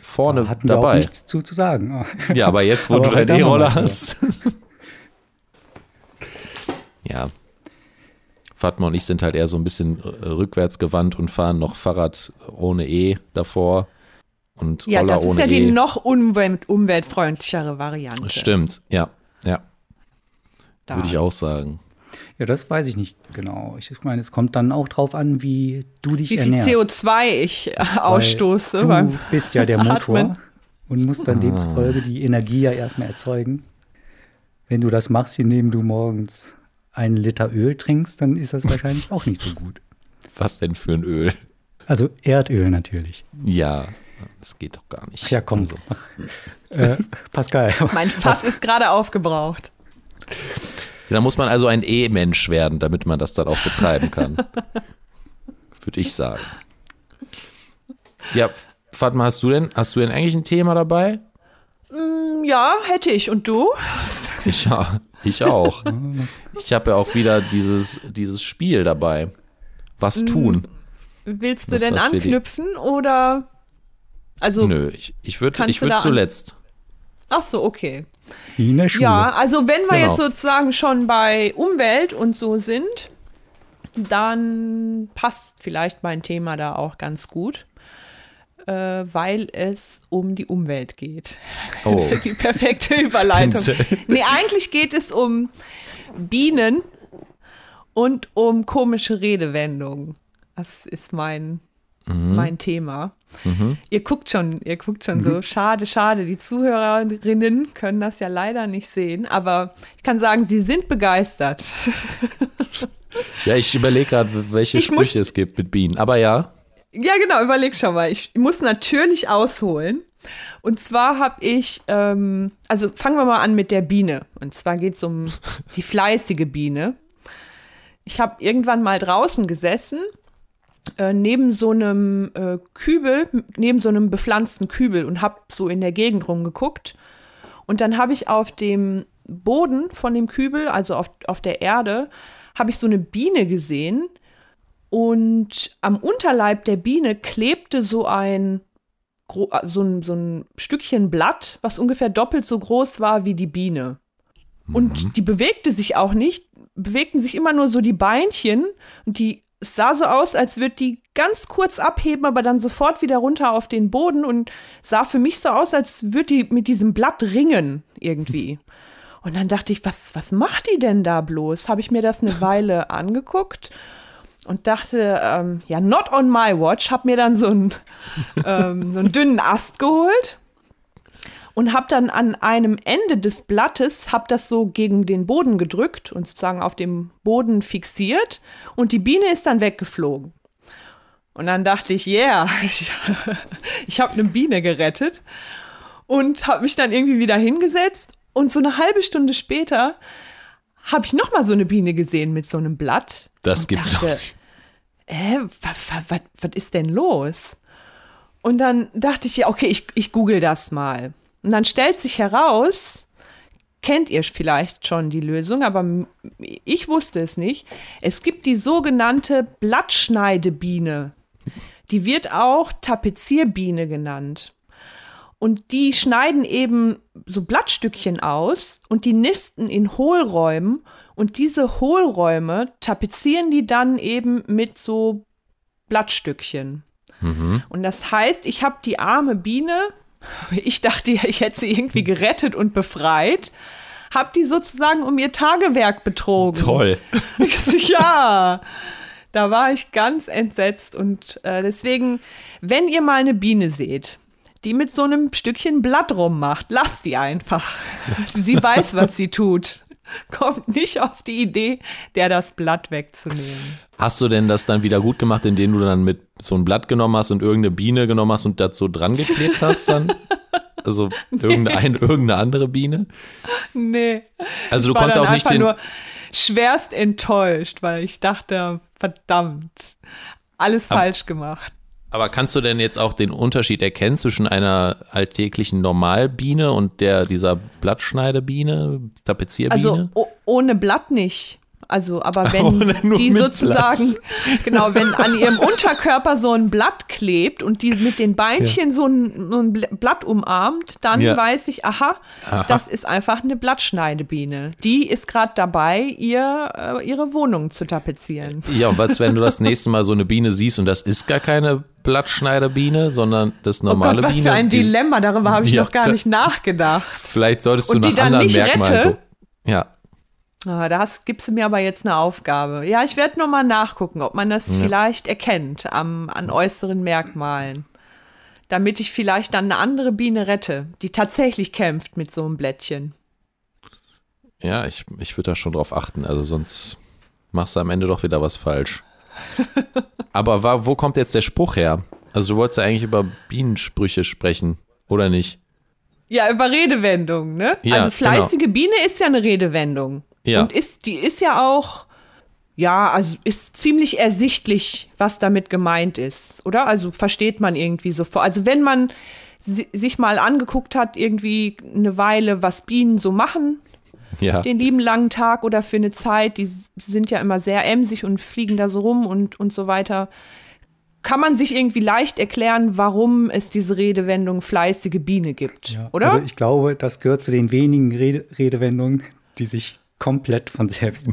vorne da hatten wir auch dabei. nichts zu, zu sagen. Ja, aber jetzt, wo Aber du deinen E-Roller hast. ja. Fatma und ich sind halt eher so ein bisschen äh, rückwärts gewandt und fahren noch Fahrrad ohne E davor und Ja, Roller das ist ja die E. noch umwelt umweltfreundlichere Variante. Stimmt, ja, Da. würde ich auch sagen. Ja, das weiß ich nicht genau. Ich meine, es kommt dann auch drauf an, wie du dich Wie viel ernährst. CO2 ich äh, Weil ausstoße. Du beim bist ja der Motor Atmen. und musst dann demzufolge die Energie ja erstmal erzeugen. Wenn du das machst, indem du morgens einen Liter Öl trinkst, dann ist das wahrscheinlich auch nicht so gut. Was denn für ein Öl? Also Erdöl natürlich. Ja, das geht doch gar nicht. Ach ja, komm so. Äh, Pascal, Mein Fass ist gerade aufgebraucht. Da muss man also ein E-Mensch werden, damit man das dann auch betreiben kann. Würde ich sagen. Ja, Fatma, hast du denn, hast du denn eigentlich ein Thema dabei? Hm, Ja, hätte ich. Und du? Ich, ja, ich auch. Ich habe ja auch wieder dieses, dieses Spiel dabei. Was tun? Willst du Das, denn die- anknüpfen oder? Also, Nö, ich, ich würde ich würd da an- zuletzt. Ach so, okay. Wie in der Schule. Ja, also wenn wir Genau. jetzt sozusagen schon bei Umwelt und so sind, dann passt vielleicht mein Thema da auch ganz gut, äh, weil es um die Umwelt geht. Oh. Die perfekte Überleitung. Spitze. Nee, eigentlich geht es um Bienen und um komische Redewendungen. Das ist mein, mein Thema. Ihr guckt schon, ihr guckt schon so, schade, schade. Die Zuhörerinnen können das ja leider nicht sehen, aber ich kann sagen, sie sind begeistert. Ja, ich überlege gerade, welche Ich muss- Sprüche es gibt mit Bienen. Aber ja, Ja, genau, überleg schon mal. Ich muss natürlich ausholen. Und zwar habe ich, ähm, also fangen wir mal an mit der Biene. Und zwar geht es um die fleißige Biene. Ich habe irgendwann mal draußen gesessen, äh, neben so einem äh, Kübel, neben so einem bepflanzten Kübel und habe so in der Gegend rumgeguckt. Und dann habe ich auf dem Boden von dem Kübel, also auf, auf der Erde, habe ich so eine Biene gesehen, und am Unterleib der Biene klebte so ein, so ein, so ein Stückchen Blatt, was ungefähr doppelt so groß war wie die Biene. Und die bewegte sich auch nicht, bewegten sich immer nur so die Beinchen und die es sah so aus, als würde die ganz kurz abheben, aber dann sofort wieder runter auf den Boden und sah für mich so aus, als würde die mit diesem Blatt ringen irgendwie. Und dann dachte ich, was, was macht die denn da bloß? Habe ich mir das eine Weile angeguckt und dachte, ähm, ja, not on my watch, habe mir dann so einen, ähm, so einen dünnen Ast geholt und habe dann an einem Ende des Blattes, habe das so gegen den Boden gedrückt und sozusagen auf dem Boden fixiert und die Biene ist dann weggeflogen. Und dann dachte ich, yeah, ich, ich habe eine Biene gerettet und habe mich dann irgendwie wieder hingesetzt und so eine halbe Stunde später habe ich noch mal so eine Biene gesehen mit so einem Blatt. das gibt's doch dachte, nicht. Hä, was ist denn los? Und dann dachte ich ja, okay, ich, ich google das mal. Und dann stellt sich heraus, kennt ihr vielleicht schon die Lösung, aber ich wusste es nicht. Es gibt die sogenannte Blattschneidebiene. Die wird auch Tapezierbiene genannt. Und die schneiden eben so Blattstückchen aus und die nisten in Hohlräumen. Und diese Hohlräume tapezieren die dann eben mit so Blattstückchen. Und das heißt, ich habe die arme Biene, ich dachte, ich hätte sie irgendwie gerettet und befreit, habe die sozusagen um ihr Tagewerk betrogen. Toll. ja, da war ich ganz entsetzt und äh, deswegen, wenn ihr mal eine Biene seht, die mit so einem Stückchen Blatt rummacht, lasst die einfach. Sie weiß, was sie tut. Kommt nicht auf die Idee, der das Blatt wegzunehmen. Hast du denn das dann wieder gut gemacht, indem du dann mit so ein Blatt genommen hast und irgendeine Biene genommen hast und so dran geklebt hast dann? Also irgendeine, irgendeine andere Biene? Nee. Also du konntest auch nicht den. nur schwerst enttäuscht, weil ich dachte, verdammt, alles falsch gemacht. Aber kannst du denn jetzt auch den Unterschied erkennen zwischen einer alltäglichen Normalbiene und der dieser Blattschneidebiene, Tapezierbiene? Also ohne Blatt nicht. Also, aber wenn nur die sozusagen, genau, wenn an ihrem Unterkörper so ein Blatt klebt und die mit den Beinchen so, ein, so ein Bl- Blatt umarmt, dann Ja. weiß ich, aha, Aha. das ist einfach eine Blattschneidebiene. Die ist gerade dabei, ihr, äh, ihre Wohnung zu tapezieren. ja, und was, wenn du das nächste Mal so eine Biene siehst und das ist gar keine Blattschneiderbiene, sondern das Oh normale Gott, was Biene? für ein Dilemma, darüber habe ich Ja, noch gar nicht nachgedacht. Vielleicht solltest du Und die nach dann anderen nicht Merkmalen rette? Ja, Ah, da gibst du mir aber jetzt eine Aufgabe. Ja, ich werde noch mal nachgucken, ob man das vielleicht erkennt am, an äußeren Merkmalen. Damit ich vielleicht dann eine andere Biene rette, die tatsächlich kämpft mit so einem Blättchen. ja, ich, ich würde da schon drauf achten, also sonst machst du am Ende doch wieder was falsch. Aber wa- wo kommt jetzt der Spruch her? Also du wolltest ja eigentlich über Bienensprüche sprechen, oder nicht? Ja, über Redewendungen, ne? Ja, also fleißige Biene ist ja eine Redewendung. Ja. Und ist, die ist ja auch, ja, also ist ziemlich ersichtlich, was damit gemeint ist, oder? Also versteht man irgendwie sofort. Also wenn man si sich mal angeguckt hat, irgendwie eine Weile, was Bienen so machen, Ja. den lieben langen Tag oder für eine Zeit, die sind ja immer sehr emsig und fliegen da so rum und, und so weiter, kann man sich irgendwie leicht erklären, warum es diese Redewendung fleißige Biene gibt, Ja, oder? Also ich glaube, das gehört zu den wenigen Rede Redewendungen, die sich komplett von selbst,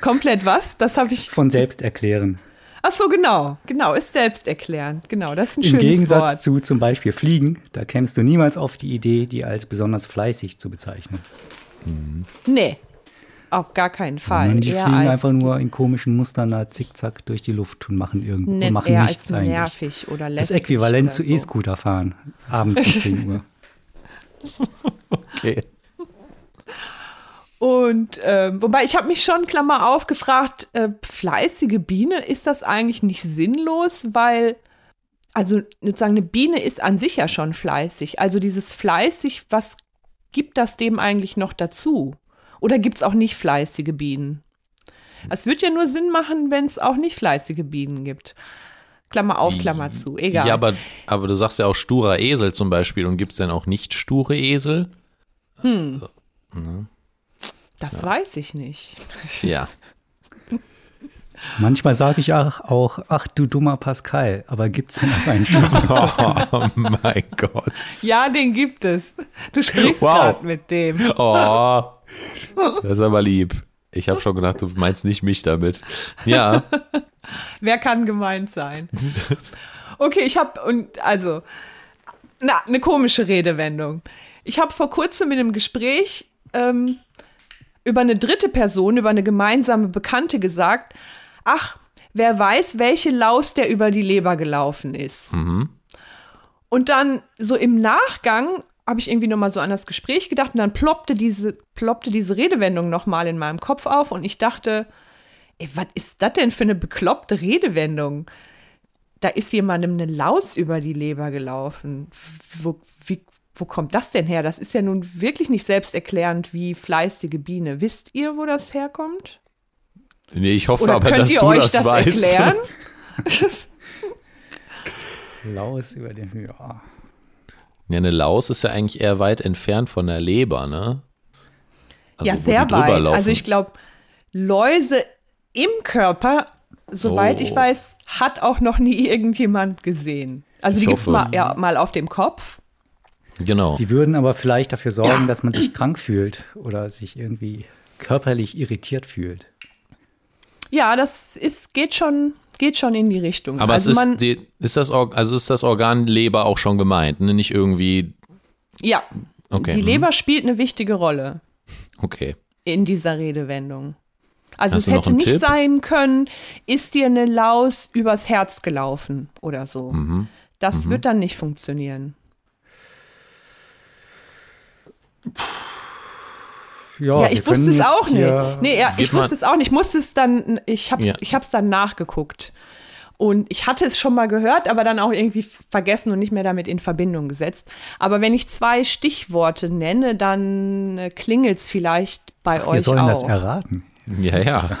Komplett was? Das habe ich. von selbst erklären. Ach so, genau. Genau, ist selbsterklärend. Genau, das ist ein Im schönes Gegensatz Wort. zu zum Beispiel Fliegen, da kämst du niemals auf die Idee, die als besonders fleißig zu bezeichnen. Nee, auf gar keinen Fall. Sondern die eher fliegen einfach nur in komischen Mustern da zickzack durch die Luft und machen irgendwo ne, machen eher nichts als eigentlich. nervig oder Das lästig. Äquivalent oder zu so. E-Scooter fahren, abends um 10 Uhr. Okay. Und ähm, wobei ich habe mich schon, Klammer auf, gefragt, äh, fleißige Biene, ist das eigentlich nicht sinnlos? Weil, also sozusagen eine Biene ist an sich ja schon fleißig. Also dieses fleißig, was gibt das dem eigentlich noch dazu? Oder gibt es auch nicht fleißige Bienen? Es wird ja nur Sinn machen, wenn es auch nicht fleißige Bienen gibt. Klammer auf, Klammer zu, egal. Ja, aber, aber du sagst ja auch sturer Esel zum Beispiel. Und gibt es denn auch nicht sture Esel? Das weiß ich nicht. Ja. Manchmal sage ich auch, auch, ach du dummer Pascal, aber gibt's denn auch einen Schwach? Oh mein Gott. Ja, den gibt es. Du sprichst Wow. gerade mit dem. Oh, das ist aber lieb. Ich habe schon gedacht, du meinst nicht mich damit. Ja, Wer kann gemeint sein? Okay, ich habe und also na, eine komische Redewendung. Ich habe vor kurzem in einem Gespräch ähm, über eine dritte Person, über eine gemeinsame Bekannte gesagt, ach, wer weiß, welche Laus der über die Leber gelaufen ist. Und dann so im Nachgang habe ich irgendwie noch mal so an das Gespräch gedacht und dann ploppte diese, ploppte diese Redewendung noch mal in meinem Kopf auf und ich dachte, ey, was ist das denn für eine bekloppte Redewendung? Da ist jemandem eine Laus über die Leber gelaufen. Wo, wie, wo kommt das denn her? Das ist ja nun wirklich nicht selbsterklärend wie fleißige Biene. Wisst ihr, wo das herkommt? nee, ich hoffe Oder aber, dass du euch das, das weißt. erklären? Laus über den, ja. Ja, eine Laus ist ja eigentlich eher weit entfernt von der Leber, ne? Also, ja, sehr weit. laufen. Also ich glaube, Läuse im Körper, soweit Oh. ich weiß, hat auch noch nie irgendjemand gesehen. Also Ich die gibt es mal, ja, mal auf dem Kopf. Genau. Die würden aber vielleicht dafür sorgen, dass man sich krank fühlt oder sich irgendwie körperlich irritiert fühlt. Ja, das ist, geht schon, geht schon in die Richtung. Aber also es man, ist, die, ist das, Or- also ist das Organ Leber auch schon gemeint, ne? Nicht irgendwie, ja, okay. die mhm, Leber spielt eine wichtige Rolle Okay. in dieser Redewendung. Also Hast es hätte nicht Tipp? sein können, ist dir eine Laus übers Herz gelaufen oder so. Mhm. Das wird dann nicht funktionieren. Ja, wir ich wusste es auch nicht. Nee, ja, ich wusste es auch nicht. Ich musste es dann, ich hab's, Ja. ich hab's dann nachgeguckt. Und ich hatte es schon mal gehört, aber dann auch irgendwie vergessen und nicht mehr damit in Verbindung gesetzt. Aber wenn ich zwei Stichworte nenne, dann äh, klingelt es vielleicht bei Wir euch sollen das auch. erraten. Ja, ja.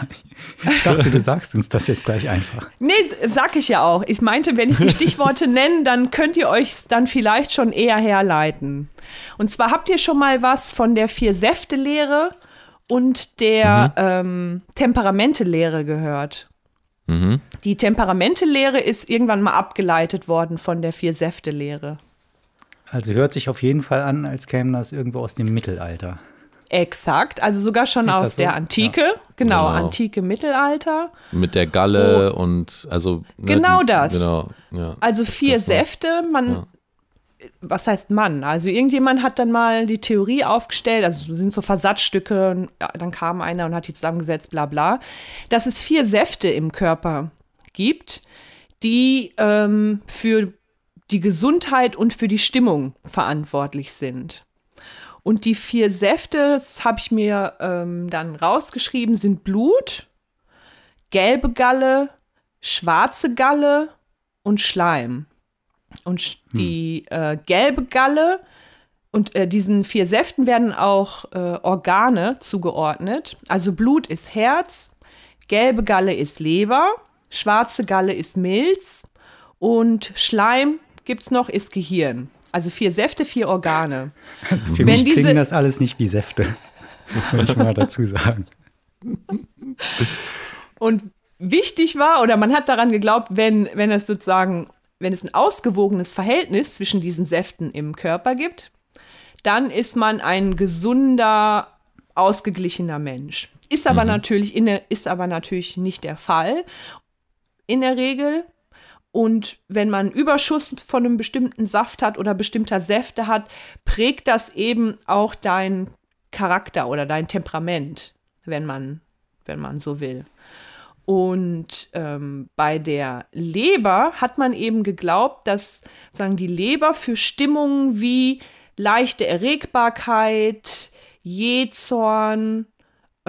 Ich dachte, du sagst uns das jetzt gleich einfach. Nee, sag ich ja auch. Ich meinte, wenn ich die Stichworte nenne, dann könnt ihr euch dann vielleicht schon eher herleiten. Und zwar habt ihr schon mal was von der Vier-Säfte-Lehre und der ähm, Temperamente-Lehre gehört. Mhm. Die Temperamente-Lehre ist irgendwann mal abgeleitet worden von der Vier-Säfte-Lehre. Also hört sich auf jeden Fall an, als käme das irgendwo aus dem Mittelalter. Exakt, also sogar schon Ist aus so? der Antike. Genau, Genau. antike Mittelalter. Mit der Galle und also. ne, Oh. Genau das. Genau, ja. Also vier Das Säfte, man, ja. was heißt Mann? Also irgendjemand hat dann mal die Theorie aufgestellt, also sind so Versatzstücke, ja, dann kam einer und hat die zusammengesetzt, bla bla, dass es vier Säfte im Körper gibt, die ähm, für die Gesundheit und für die Stimmung verantwortlich sind. Und die vier Säfte, das habe ich mir ähm, dann rausgeschrieben, sind Blut, gelbe Galle, schwarze Galle und Schleim. Und sch- die äh, gelbe Galle und äh, diesen vier Säften werden auch äh, Organe zugeordnet. Also Blut ist Herz, gelbe Galle ist Leber, schwarze Galle ist Milz und Schleim gibt's noch, ist Gehirn. Also vier Säfte, vier Organe. Für Wenn mich diese- klingen das alles nicht wie Säfte. Muss ich mal dazu sagen. Und wichtig war oder man hat daran geglaubt, wenn, wenn es sozusagen, wenn es ein ausgewogenes Verhältnis zwischen diesen Säften im Körper gibt, dann ist man ein gesunder, ausgeglichener Mensch. Ist aber mhm. natürlich in der, ist aber natürlich nicht der Fall in der Regel. Und wenn man Überschuss von einem bestimmten Saft hat oder bestimmter Säfte hat, prägt das eben auch dein Charakter oder dein Temperament, wenn man, wenn man so will. Und ähm, bei der Leber hat man eben geglaubt, dass sagen die Leber für Stimmungen wie leichte Erregbarkeit, Jähzorn,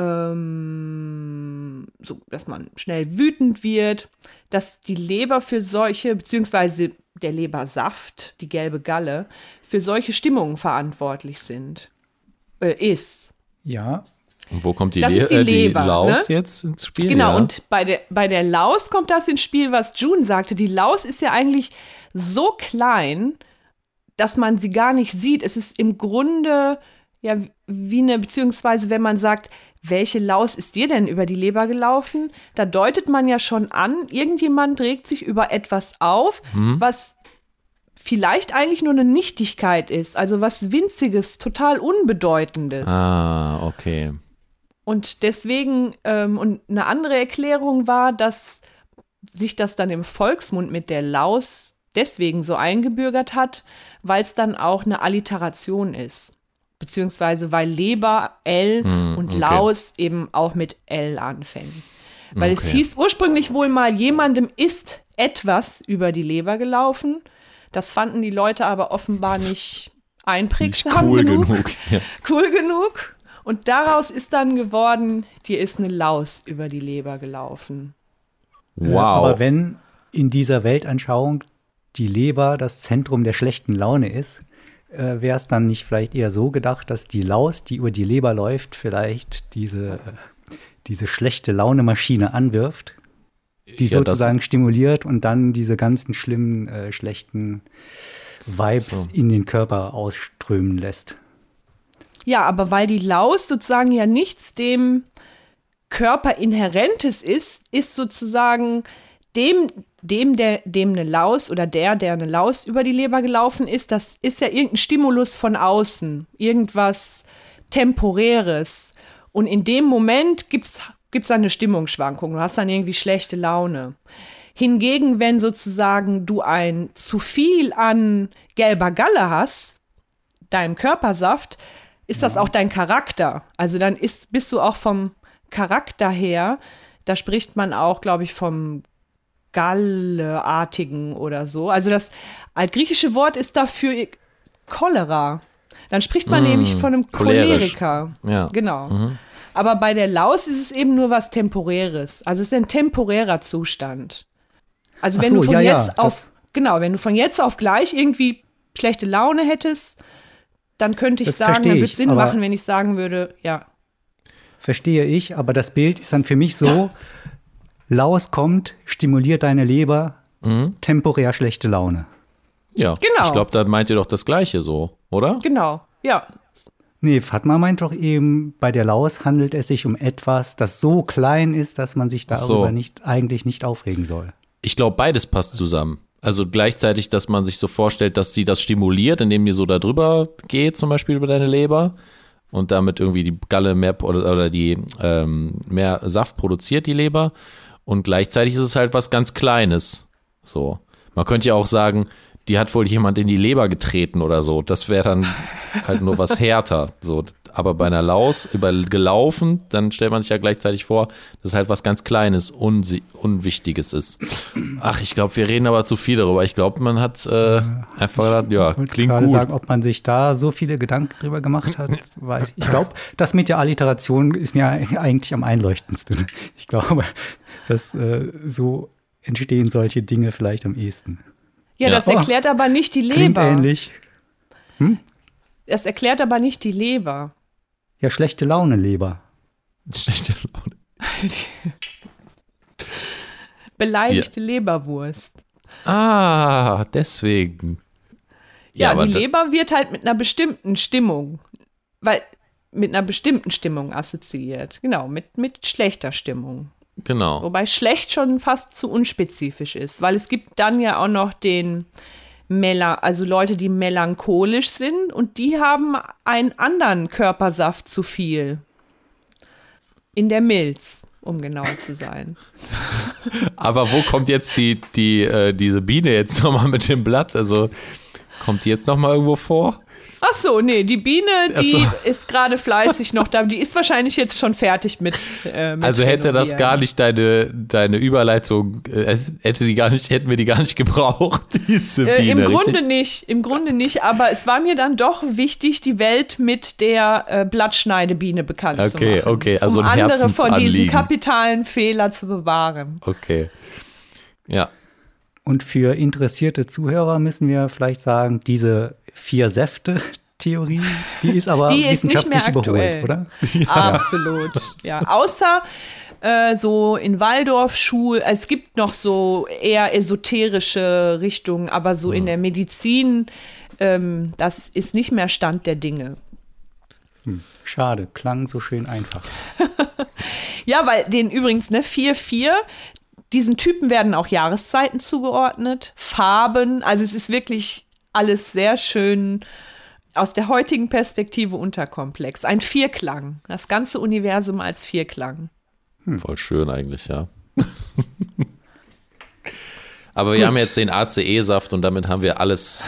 ähm, so, dass man schnell wütend wird, dass die Leber für solche, beziehungsweise der Lebersaft, die gelbe Galle, für solche Stimmungen verantwortlich sind, äh, ist. Ja. Und wo kommt die, das Le ist die, Leber, die Laus ne? jetzt ins Spiel? Genau, ja. und bei der, bei der Laus kommt das ins Spiel, was June sagte. Die Laus ist ja eigentlich so klein, dass man sie gar nicht sieht. Es ist im Grunde ja wie eine, beziehungsweise wenn man sagt, welche Laus ist dir denn über die Leber gelaufen? Da deutet man ja schon an, irgendjemand regt sich über etwas auf, Hm. was vielleicht eigentlich nur eine Nichtigkeit ist, also was Winziges, total Unbedeutendes. Ah, okay. Und deswegen, ähm, und eine andere Erklärung war, dass sich das dann im Volksmund mit der Laus deswegen so eingebürgert hat, weil es dann auch eine Alliteration ist. Beziehungsweise weil Leber L Hm, und okay. Laus eben auch mit L anfängen. Weil es Okay. hieß ursprünglich wohl mal, jemandem ist etwas über die Leber gelaufen. Das fanden die Leute aber offenbar nicht Nicht einprägsam cool genug genug. Ja. cool genug. Und daraus ist dann geworden, dir ist eine Laus über die Leber gelaufen. Äh, Wow. Aber wenn in dieser Weltanschauung die Leber das Zentrum der schlechten Laune ist, äh, wäre es dann nicht vielleicht eher so gedacht, dass die Laus, die über die Leber läuft, vielleicht diese, diese schlechte Laune-Maschine anwirft, die Ja, das- sozusagen stimuliert und dann diese ganzen schlimmen, äh, schlechten Vibes So. in den Körper ausströmen lässt. Ja, aber weil die Laus sozusagen ja nichts dem Körper inhärentes ist, ist sozusagen dem, dem, der, dem eine Laus oder der, der eine Laus über die Leber gelaufen ist, das ist ja irgendein Stimulus von außen, irgendwas Temporäres. Und in dem Moment gibt es eine Stimmungsschwankung. Du hast dann irgendwie schlechte Laune. Hingegen, wenn sozusagen du ein zu viel an gelber Galle hast, deinem Körpersaft, ist das auch dein Charakter. Also dann ist, bist du auch vom Charakter her, da spricht man auch, glaube ich, vom Galleartigen oder so. Also das altgriechische Wort ist dafür Cholera. Dann spricht man Mm, nämlich von einem cholerisch. Choleriker. Ja. Genau. Aber bei der Laus ist es eben nur was Temporäres. Also es ist ein temporärer Zustand. Also wenn so, du von ja, ja, jetzt auf, das- genau, wenn du von jetzt auf gleich irgendwie schlechte Laune hättest, dann könnte ich sagen, dann würde es Sinn machen, wenn ich sagen würde, ja. Verstehe ich, aber das Bild ist dann für mich so, Laus kommt, stimuliert deine Leber, Mhm. temporär schlechte Laune. Ja, Genau. ich glaube, da meint ihr doch das Gleiche so, oder? Genau, ja. Nee, Fatma meint doch eben, bei der Laus handelt es sich um etwas, das so klein ist, dass man sich darüber so. nicht, eigentlich nicht aufregen soll. Ich glaube, beides passt zusammen. Also gleichzeitig, dass man sich so vorstellt, dass sie das stimuliert, indem die so da drüber geht, zum Beispiel über deine Leber und damit irgendwie die Galle mehr oder, oder die ähm, mehr Saft produziert, die Leber. Und gleichzeitig ist es halt was ganz Kleines. So. Man könnte ja auch sagen, die hat wohl jemand in die Leber getreten oder so. Das wäre dann halt nur was härter. So. Aber bei einer Laus über gelaufen, dann stellt man sich ja gleichzeitig vor, dass es halt was ganz Kleines, Unsi Unwichtiges ist. Ach, ich glaube, wir reden aber zu viel darüber. Ich glaube, man hat äh, einfach gedacht, ja, Ich wollte klingt gerade gut. sagen, ob man sich da so viele Gedanken drüber gemacht hat, weiß ich. Ich glaube, das mit der Alliteration ist mir eigentlich am einleuchtendsten. Ich glaube, dass äh, so entstehen solche Dinge vielleicht am ehesten. Ja, Ja. das Oh, erklärt aber nicht die Klingt Leber. ähnlich. Das erklärt aber nicht die Leber. Ja, schlechte Laune, Leber. Schlechte Laune. Beleidigte Leberwurst. Ah, deswegen. Ja, aber die Leber wird halt mit einer bestimmten Stimmung, weil mit einer bestimmten Stimmung assoziiert. Genau, mit, mit schlechter Stimmung. Genau. Wobei schlecht schon fast zu unspezifisch ist, weil es gibt dann ja auch noch den Also Leute, die melancholisch sind und die haben einen anderen Körpersaft zu viel. In der Milz, um genau zu sein. Aber wo kommt jetzt die, die, äh, diese Biene jetzt nochmal mit dem Blatt? Also kommt die jetzt nochmal irgendwo vor? Ach so, nee, die Biene, die so. ist gerade fleißig noch da. Die ist wahrscheinlich jetzt schon fertig mit. Äh, mit Also hätte das gar nicht deine, deine Überleitung, äh, hätte die gar nicht, hätten wir die gar nicht gebraucht, diese Äh, Biene. Im Grunde richtig? nicht, im Grunde nicht, aber es war mir dann doch wichtig, die Welt mit der äh, Blattschneidebiene bekannt zu Okay, machen. okay, also um ein andere von diesen kapitalen Fehler zu bewahren. Okay. Ja. Und für interessierte Zuhörer müssen wir vielleicht sagen, diese vier Säfte-Theorie, die ist aber Die ist nicht mehr wissenschaftlich aktuell. überholt, oder? Absolut. Ja, außer äh, so in Waldorfschul, es gibt noch so eher esoterische Richtungen, aber so in der Medizin, ähm, das ist nicht mehr Stand der Dinge. Schade, klang so schön einfach. Ja, weil den übrigens, ne, 4-4, diesen Typen werden auch Jahreszeiten zugeordnet, Farben, also es ist wirklich alles sehr schön aus der heutigen Perspektive unterkomplex. Ein Vierklang, das ganze Universum als Vierklang. Voll schön eigentlich, ja. Aber wir haben jetzt den ACE-Saft und damit haben wir alles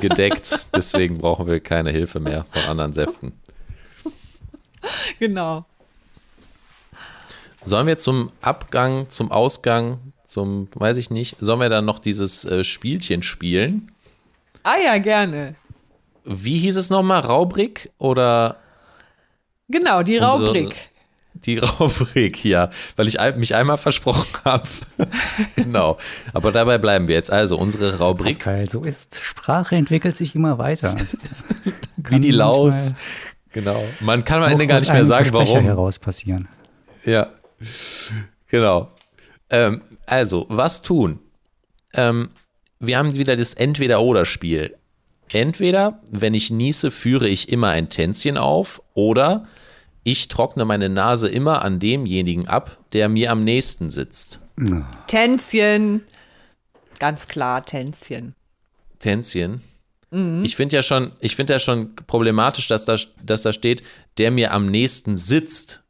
gedeckt. Deswegen brauchen wir keine Hilfe mehr von anderen Säften. Genau. Sollen wir zum Abgang, zum Ausgang, zum, weiß ich nicht, sollen wir dann noch dieses äh, Spielchen spielen? Ah ja, gerne. Wie hieß es nochmal? Raubrik oder Genau, die Raubrick. die Raubrik? Ja, weil ich mich einmal versprochen habe. genau. Aber dabei bleiben wir jetzt. Also unsere Raubrik, Pascal, so ist Sprache entwickelt sich immer weiter. wie die Laus. Genau. Man kann am Ende gar nicht mehr sagen, warum. heraus passieren. Ja, genau. Ähm, also, was tun? Ähm, wir haben wieder das Entweder-Oder-Spiel. Entweder, wenn ich niese, führe ich immer ein Tänzchen auf oder ich trockne meine Nase immer an demjenigen ab, der mir am nächsten sitzt. Tänzchen. Ganz klar, Tänzchen. Tänzchen. Ich finde ja schon, ich finde ja schon problematisch, dass da, dass da steht, der mir am nächsten sitzt.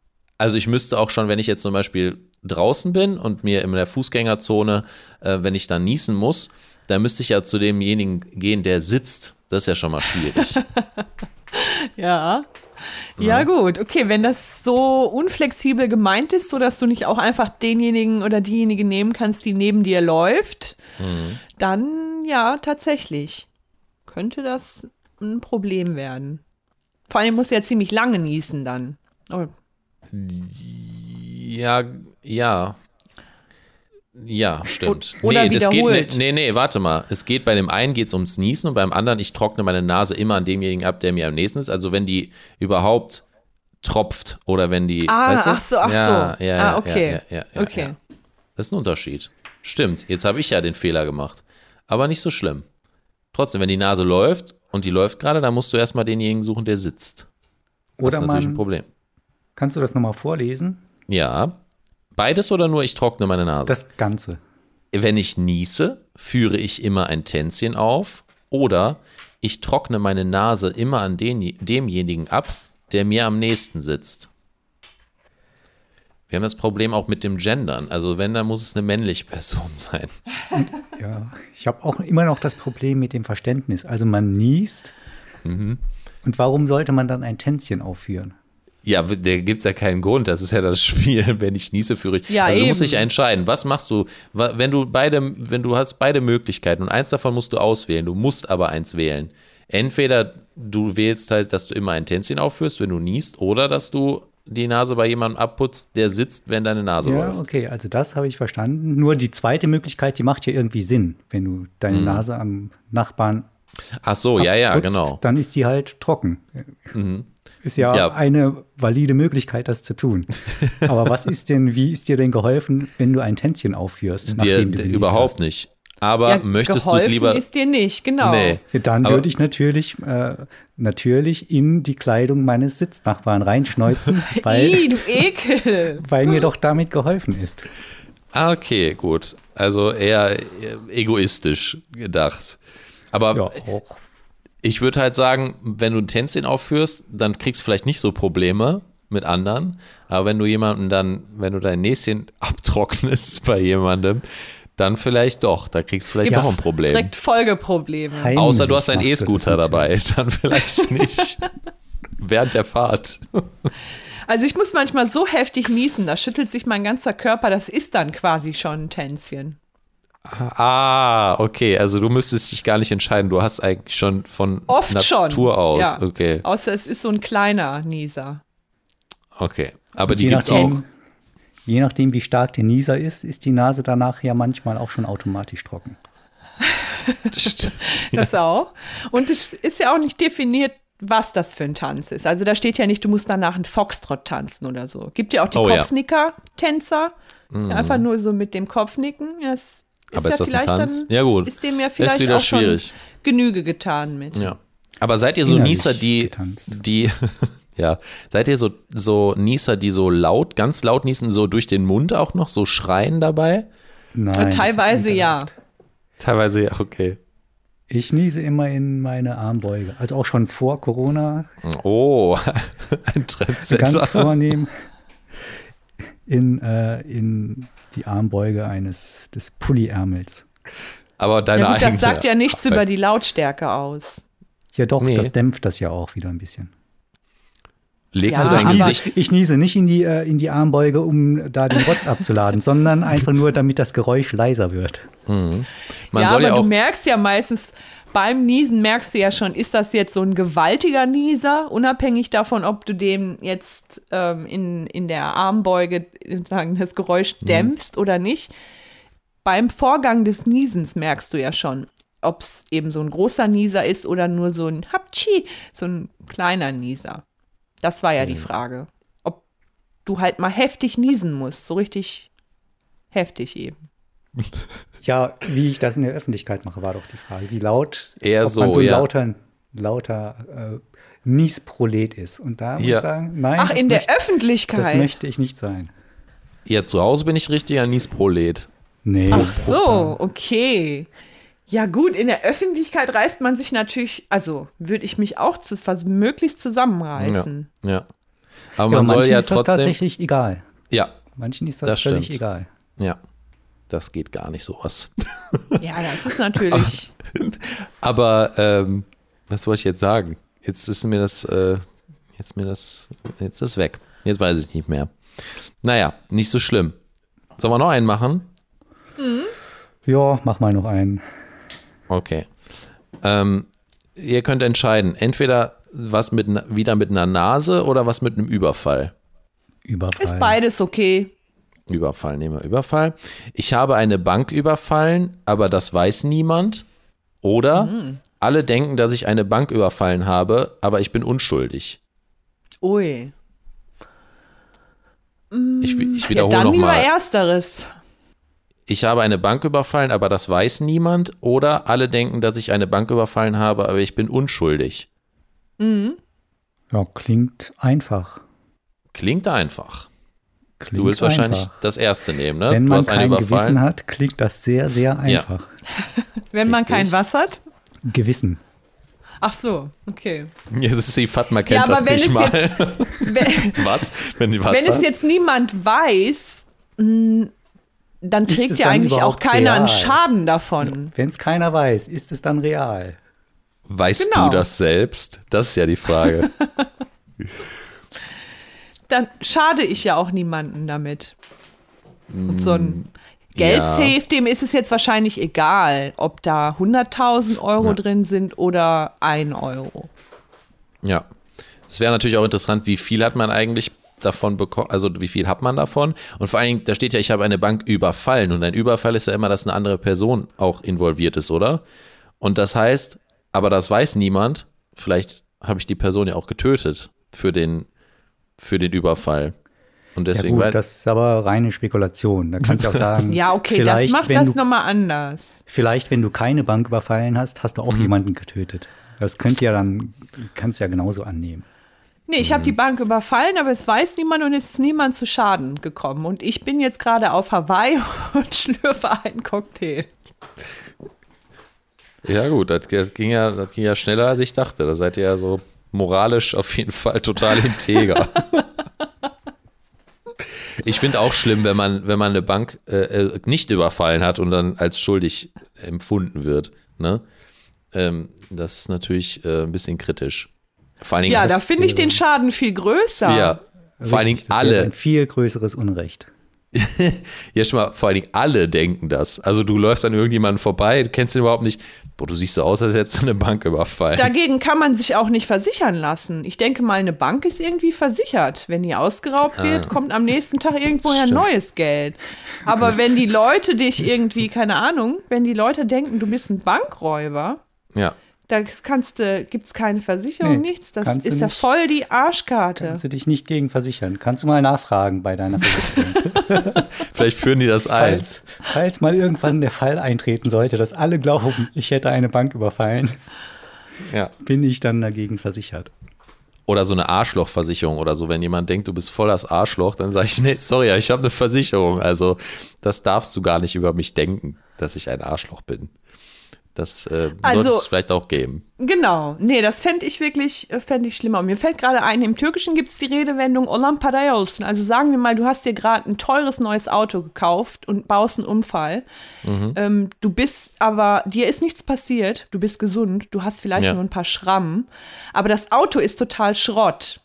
Also ich müsste auch schon, wenn ich jetzt zum Beispiel draußen bin und mir in der Fußgängerzone, äh, wenn ich dann niesen muss, dann müsste ich ja zu demjenigen gehen, der sitzt. Das ist ja schon mal schwierig. Ja. Ja, gut. Okay, wenn das so unflexibel gemeint ist, sodass du nicht auch einfach denjenigen oder diejenige nehmen kannst, die neben dir läuft, dann ja, tatsächlich. Könnte das ein Problem werden. Vor allem muss ja ziemlich lange niesen dann. Oh, Ja, ja. Ja, stimmt. O- oder nee, das wiederholt. geht, nee, nee, warte mal. Es geht bei dem einen geht's ums Niesen und beim anderen, ich trockne meine Nase immer an demjenigen ab, der mir am nächsten ist. Also wenn die überhaupt tropft oder wenn die. Ah, weißt du? ach so, ach ja, so. Ja, Ah, ja, okay. Ja, ja, ja, Okay. Ja. Das ist ein Unterschied. Stimmt, jetzt habe ich ja den Fehler gemacht. Aber nicht so schlimm. Trotzdem, wenn die Nase läuft und die läuft gerade, dann musst du erstmal denjenigen suchen, der sitzt. Das Oder ist natürlich ein man, Problem. Kannst du das nochmal vorlesen? Ja. Beides oder nur ich trockne meine Nase? Das Ganze. Wenn ich niese, führe ich immer ein Tänzchen auf oder ich trockne meine Nase immer an den, demjenigen ab, der mir am nächsten sitzt. Wir haben das Problem auch mit dem Gendern. Also wenn, dann muss es eine männliche Person sein. Ja, ich habe auch immer noch das Problem mit dem Verständnis. Also man niest. Mhm. Und warum sollte man dann ein Tänzchen aufführen? Ja, da gibt es ja keinen Grund. Das ist ja das Spiel. Wenn ich niese, führe ich. Ja, also du musst eben. dich entscheiden. Was machst du? Wenn du beide, wenn du hast beide Möglichkeiten und eins davon musst du auswählen. Du musst aber eins wählen. Entweder du wählst halt, dass du immer ein Tänzchen aufführst, wenn du niest, oder dass du die Nase bei jemandem abputzt, der sitzt, wenn deine Nase Ja, läuft. okay, also das habe ich verstanden. Nur die zweite Möglichkeit, die macht ja irgendwie Sinn. Wenn du deine Mhm. Nase am Nachbarn Ach so, ja, ja, abputzt, genau. Mhm. dann ist die halt trocken. Ist ja, Ja. eine valide Möglichkeit, das zu tun. Aber was ist denn, wie ist dir denn geholfen, wenn du ein Tänzchen aufführst? Dir, du überhaupt nicht. Aber Ja, möchtest du es lieber. ist dir nicht, genau. Nee. Dann würde ich natürlich, äh, natürlich in die Kleidung meines Sitznachbarn reinschneuzen, weil, Ih, du Ekel. weil mir doch damit geholfen ist. Ah, okay, gut. Also eher egoistisch gedacht. Aber Ja, auch. Ich würde halt sagen, wenn du ein Tänzchen aufführst, dann kriegst du vielleicht nicht so Probleme mit anderen. Aber wenn du jemanden dann, wenn du dein Näschen abtrocknest bei jemandem, dann vielleicht doch. Da kriegst du vielleicht Gibt's doch ein Problem. Direkt Folgeprobleme. Heimlich Außer du hast einen E-Scooter dabei, dann vielleicht nicht. Während der Fahrt. Also ich muss manchmal so heftig niesen, da schüttelt sich mein ganzer Körper, das ist dann quasi schon ein Tänzchen. Ah, okay. Also du müsstest dich gar nicht entscheiden. Du hast eigentlich schon von Oft Natur schon. aus. Ja. Okay, Außer es ist so ein kleiner Nieser. okay. Aber die je, gibt's auch. nachdem, je nachdem, wie stark der Nieser ist, ist die Nase danach ja manchmal auch schon automatisch trocken. Das auch. Und es ist ja auch nicht definiert, was das für ein Tanz ist. Also da steht ja nicht, du musst danach einen Foxtrot tanzen oder so. Gibt ja auch die Oh ja. Kopfnicker-Tänzer, die einfach nur so mit dem Kopf nicken. Das ist Aber ja ist das ein vielleicht Tanz? dann, Ja, gut. ist dem ja vielleicht wieder auch schon schwierig. Genüge getan mit. Ja. Aber seid ihr so Innerlich Nieser, die, getanzt. die, ja, seid ihr so, so Nieser, die so laut, ganz laut niesen, so durch den Mund auch noch, so schreien dabei? Nein, Und das teilweise ist ja. Teilweise ja, okay. Ich niese immer in meine Armbeuge. Also auch schon vor Corona, Oh, ein ganz Trendsetter. vornehm, in, äh, in die Armbeuge eines des Pulliärmels. Aber deine Ja gut, das sagt ja nichts über die Lautstärke aus. Ja doch, Nee. das dämpft das ja auch wieder ein bisschen. Legst Ja, du dein Gesicht Ich niese nicht in die, äh, in die Armbeuge, um da den Rotz abzuladen, sondern einfach nur, damit das Geräusch leiser wird. Man ja, soll aber ja auch. du merkst ja meistens, beim Niesen merkst du ja schon, ist das jetzt so ein gewaltiger Nieser, unabhängig davon, ob du dem jetzt ähm, in, in der Armbeuge sagen, das Geräusch Mhm. dämpfst oder nicht. Beim Vorgang des Niesens merkst du ja schon, ob es eben so ein großer Nieser ist oder nur so ein Hapchi, so ein kleiner Nieser. Das war ja Mhm. die Frage. Ob du halt mal heftig niesen musst, so richtig heftig eben. Ja, wie ich das in der Öffentlichkeit mache, war doch die Frage. Wie laut, Eher ob man so, so ein ja. lauter, lauter äh, Niesprolet ist. Und da muss Ja. ich sagen, nein, Ach, das, in der möchte, das Öffentlichkeit. möchte ich nicht sein. Ja, zu Hause bin ich richtiger Niesprolet. Nee. Ach so, okay. Ja gut, in der Öffentlichkeit reißt man sich natürlich, also würde ich mich auch zu, was möglichst Ja. zusammenreißen. ja. Aber Ja, man soll manchen ja ist das trotzdem. tatsächlich egal. Ja, Manchen ist das, Das völlig stimmt. egal. ja. Das geht gar nicht sowas. Ja, das ist natürlich. Aber ähm, was wollte ich jetzt sagen? Jetzt ist mir das, äh, jetzt mir das, jetzt ist es weg. Jetzt weiß ich nicht mehr. Naja, nicht so schlimm. Sollen wir noch einen machen? Ja, mach mal noch einen. Okay. Ähm, ihr könnt entscheiden, entweder was mit wieder mit einer Nase oder was mit einem Überfall. Überfall. ist beides okay. Überfall, nehmen wir Überfall. Ich habe eine Bank überfallen, aber das weiß niemand. Oder alle denken, dass ich eine Bank überfallen habe, aber ich bin unschuldig. Ui. Ich, ich Ja, wiederhole dann lieber nochmal. ersteres. Ich habe eine Bank überfallen, aber das weiß niemand. Oder alle denken, dass ich eine Bank überfallen habe, aber ich bin unschuldig. Ja, klingt einfach. Klingt einfach. Klingt Du willst wahrscheinlich einfach. das erste nehmen, ne? Wenn du man hast einen kein Gewissen hat, klingt das sehr, sehr einfach. Wenn man Richtig. kein was hat. Gewissen. Ach so, okay. Jetzt ist die Fatma kennt Ja, aber das wenn nicht es mal. jetzt- Wenn, was? Wenn, was wenn es hast? jetzt niemand weiß, mh, dann Ist trägt es ja dann eigentlich auch keiner einen real? Schaden davon. Wenn es keiner weiß, ist es dann real? Weißt Genau. du das selbst? Das ist ja die Frage. Dann schade ich ja auch niemanden damit. Und so ein Mm, Geldsafe, dem ist es jetzt wahrscheinlich egal, ob da 100.000 Euro Ja. drin sind oder 1 Euro. ja. Es wäre natürlich auch interessant, wie viel hat man eigentlich davon bekommen, also wie viel hat man davon? Und vor allen Dingen, da steht ja, ich habe eine Bank überfallen und ein Überfall ist ja immer, dass eine andere Person auch involviert ist, oder? Und das heißt, aber das weiß niemand, vielleicht habe ich die Person ja auch getötet für den, für den Überfall. Und Ja deswegen, gut, weil, das ist aber reine Spekulation. Da kannst du auch sagen, Ja, okay, das vielleicht, macht wenn das nochmal anders. Vielleicht, wenn du keine Bank überfallen hast, hast du Mhm. auch jemanden getötet. Das könnte ja dann, kannst ja genauso annehmen. Nee, ich habe die Bank überfallen, aber es weiß niemand und es ist niemand zu Schaden gekommen. Und ich bin jetzt gerade auf Hawaii und schlürfe einen Cocktail. ja gut, das ging ja, das ging ja schneller, als ich dachte. Da seid ihr ja so moralisch auf jeden Fall total integer. Ich finde auch schlimm, wenn man, wenn man eine Bank äh, äh, nicht überfallen hat und dann als schuldig empfunden wird. Ne? Ähm, das ist natürlich äh, ein bisschen kritisch. Vor allen Dingen, Ja, da finde ich den Schaden viel größer. ja, vor allen Dingen Richtig, das wäre alle, Ein viel größeres Unrecht. ja schon mal, vor allen Dingen alle denken das. Also du läufst an irgendjemanden vorbei, du kennst ihn überhaupt nicht. Boah, du siehst so aus, als hättest du eine Bank überfallen. Dagegen kann man sich auch nicht versichern lassen. Ich denke mal, eine Bank ist irgendwie versichert. Wenn die ausgeraubt wird, kommt am nächsten Tag irgendwoher Ah. Stimmt. neues Geld. Aber wenn die Leute dich irgendwie, keine Ahnung, wenn die Leute denken, du bist ein Bankräuber, ja. Da kannst du, gibt es keine Versicherung, Nee, nichts. Das ist ja nicht. voll die Arschkarte. Kannst du dich nicht gegen versichern. Kannst du mal nachfragen bei deiner Versicherung. Vielleicht führen die das ein. falls, falls mal irgendwann der Fall eintreten sollte, dass alle glauben, ich hätte eine Bank überfallen, Ja. bin ich dann dagegen versichert. Oder so eine Arschlochversicherung oder so. Wenn jemand denkt, du bist voll das Arschloch, dann sage ich, nee, sorry, ich habe eine Versicherung. Also das darfst du gar nicht über mich denken, dass ich ein Arschloch bin. Das äh, Also- sollte es vielleicht auch geben. Genau, nee, das fände ich wirklich, äh, fände ich schlimmer. Und mir fällt gerade ein, im Türkischen gibt es die Redewendung Olan paraya olsun. Also sagen wir mal, du hast dir gerade ein teures neues Auto gekauft und baust einen Unfall. Ähm, du bist aber, dir ist nichts passiert, du bist gesund, du hast vielleicht Ja. nur ein paar Schrammen, aber das Auto ist total Schrott.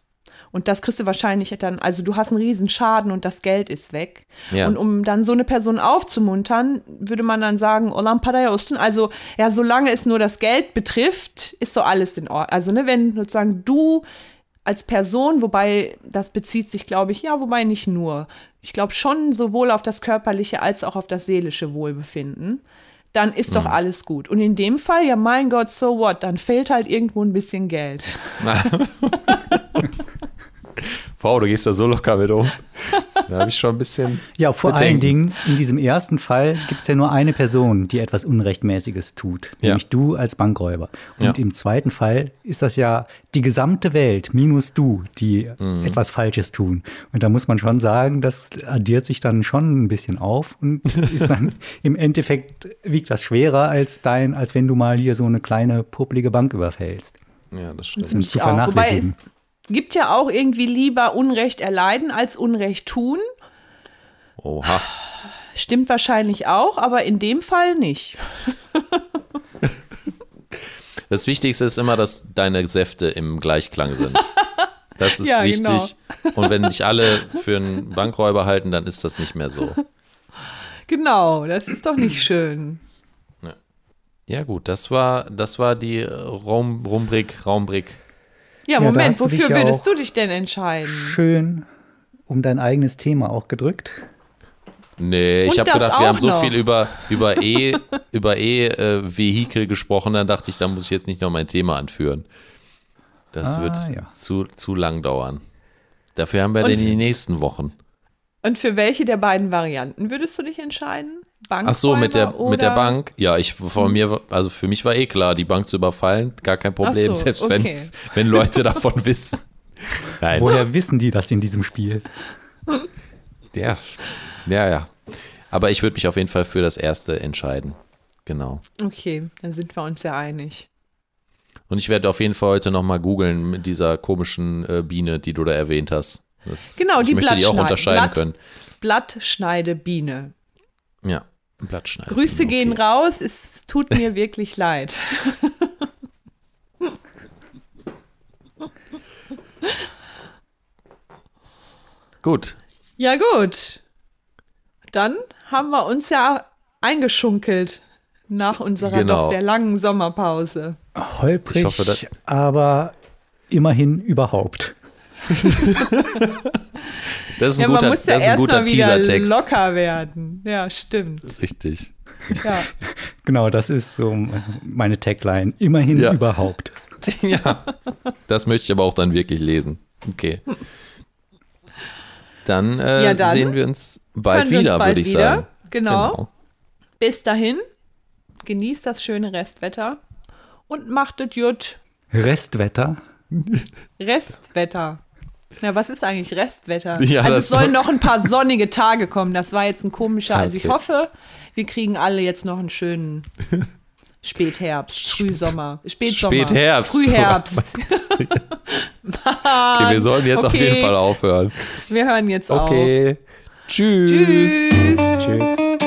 Und das kriegst du wahrscheinlich dann, also du hast einen riesen Schaden und das Geld ist weg. Ja. Und um dann so eine Person aufzumuntern, würde man dann sagen, Olan paraya olsun. Also ja, solange es nur das Geld betrifft, ist so alles in Ordnung. Also ne, wenn sozusagen du als Person, wobei das bezieht sich, glaube ich, ja, wobei nicht nur. Ich glaube schon sowohl auf das körperliche als auch auf das seelische Wohlbefinden. Dann ist doch alles gut. Und in dem Fall, ja, mein Gott, so what? Dann fehlt halt irgendwo ein bisschen Geld. Wow, du gehst da so locker mit um. Da habe ich schon ein bisschen. Ja, vor Bedenken. allen Dingen, in diesem ersten Fall gibt es ja nur eine Person, die etwas Unrechtmäßiges tut, Ja. nämlich du als Bankräuber. Und Ja. im zweiten Fall ist das ja die gesamte Welt minus du, die Mhm. etwas Falsches tun. Und da muss man schon sagen, das addiert sich dann schon ein bisschen auf und ist dann im Endeffekt wiegt das schwerer als dein, als wenn du mal hier so eine kleine publige Bank überfällst. Ja, das stimmt. Zu auch. Wobei es vernachlässigen. Gibt ja auch irgendwie lieber Unrecht erleiden als Unrecht tun. Oha. Stimmt wahrscheinlich auch, aber in dem Fall nicht. Das Wichtigste ist immer, dass deine Säfte im Gleichklang sind. Das ist Ja, wichtig. Und wenn dich alle für einen Bankräuber halten, dann ist das nicht mehr so. Genau, das ist doch nicht schön. Ja, gut, das war, das war die Raum, Rumbrik, Raumbrick. Ja, Moment, dich wofür ja würdest du dich denn entscheiden? Schön um dein eigenes Thema auch gedrückt. Nee, ich habe gedacht, wir haben so noch. viel über, über E, über E-Vehikel gesprochen, dann dachte ich, da muss ich jetzt nicht noch mein Thema anführen. Das Ah, wird ja. zu, zu lang dauern. Dafür haben wir Und- den in den nächsten Wochen. Und für welche der beiden Varianten würdest du dich entscheiden? Ach so, mit der, mit der Bank. Ja, ich von mir, war- also für mich war eh klar, die Bank zu überfallen, gar kein Problem, so, selbst okay. wenn, wenn Leute davon wissen. Nein, Woher wissen die das in diesem Spiel? ja, ja, ja. Aber ich würde mich auf jeden Fall für das erste entscheiden. Genau. Okay, dann sind wir uns ja einig. Und ich werde auf jeden Fall heute nochmal googeln mit dieser komischen äh, Biene, die du da erwähnt hast. Das, Genau, die ich möchte die auch unterscheiden Blatt- können. Blattschneidebiene. Ja, Blattschneiden. Grüße okay. gehen raus, es tut mir wirklich leid. Gut, Ja, gut. Dann haben wir uns ja eingeschunkelt nach unserer Genau. doch sehr langen Sommerpause. Holprig, Ich hoffe, aber immerhin überhaupt. das ist ein Ja, guter, man muss ja das ist ein guter wieder Teasertext. locker werden. Ja, stimmt. Richtig. Ja. Genau, das ist so meine Tagline. Immerhin Ja. überhaupt. Ja, das möchte ich aber auch dann wirklich lesen. Okay. Dann, äh, Ja, dann sehen wir uns bald wir uns wieder, bald würde ich wieder. sagen. Genau. Bis dahin, genießt das schöne Restwetter und macht es gut. Restwetter. Restwetter. Na, was ist eigentlich Restwetter? Ja, also es sollen noch ein paar sonnige Tage kommen. Das war jetzt ein komischer. Also ich Okay. hoffe, wir kriegen alle jetzt noch einen schönen Spätherbst, Frühsommer, Spätsommer, Spätherbst. Frühherbst. Okay, wir sollten jetzt auf Okay. jeden Fall aufhören. Wir hören jetzt auf. Okay. Tschüss. Tschüss. Tschüss.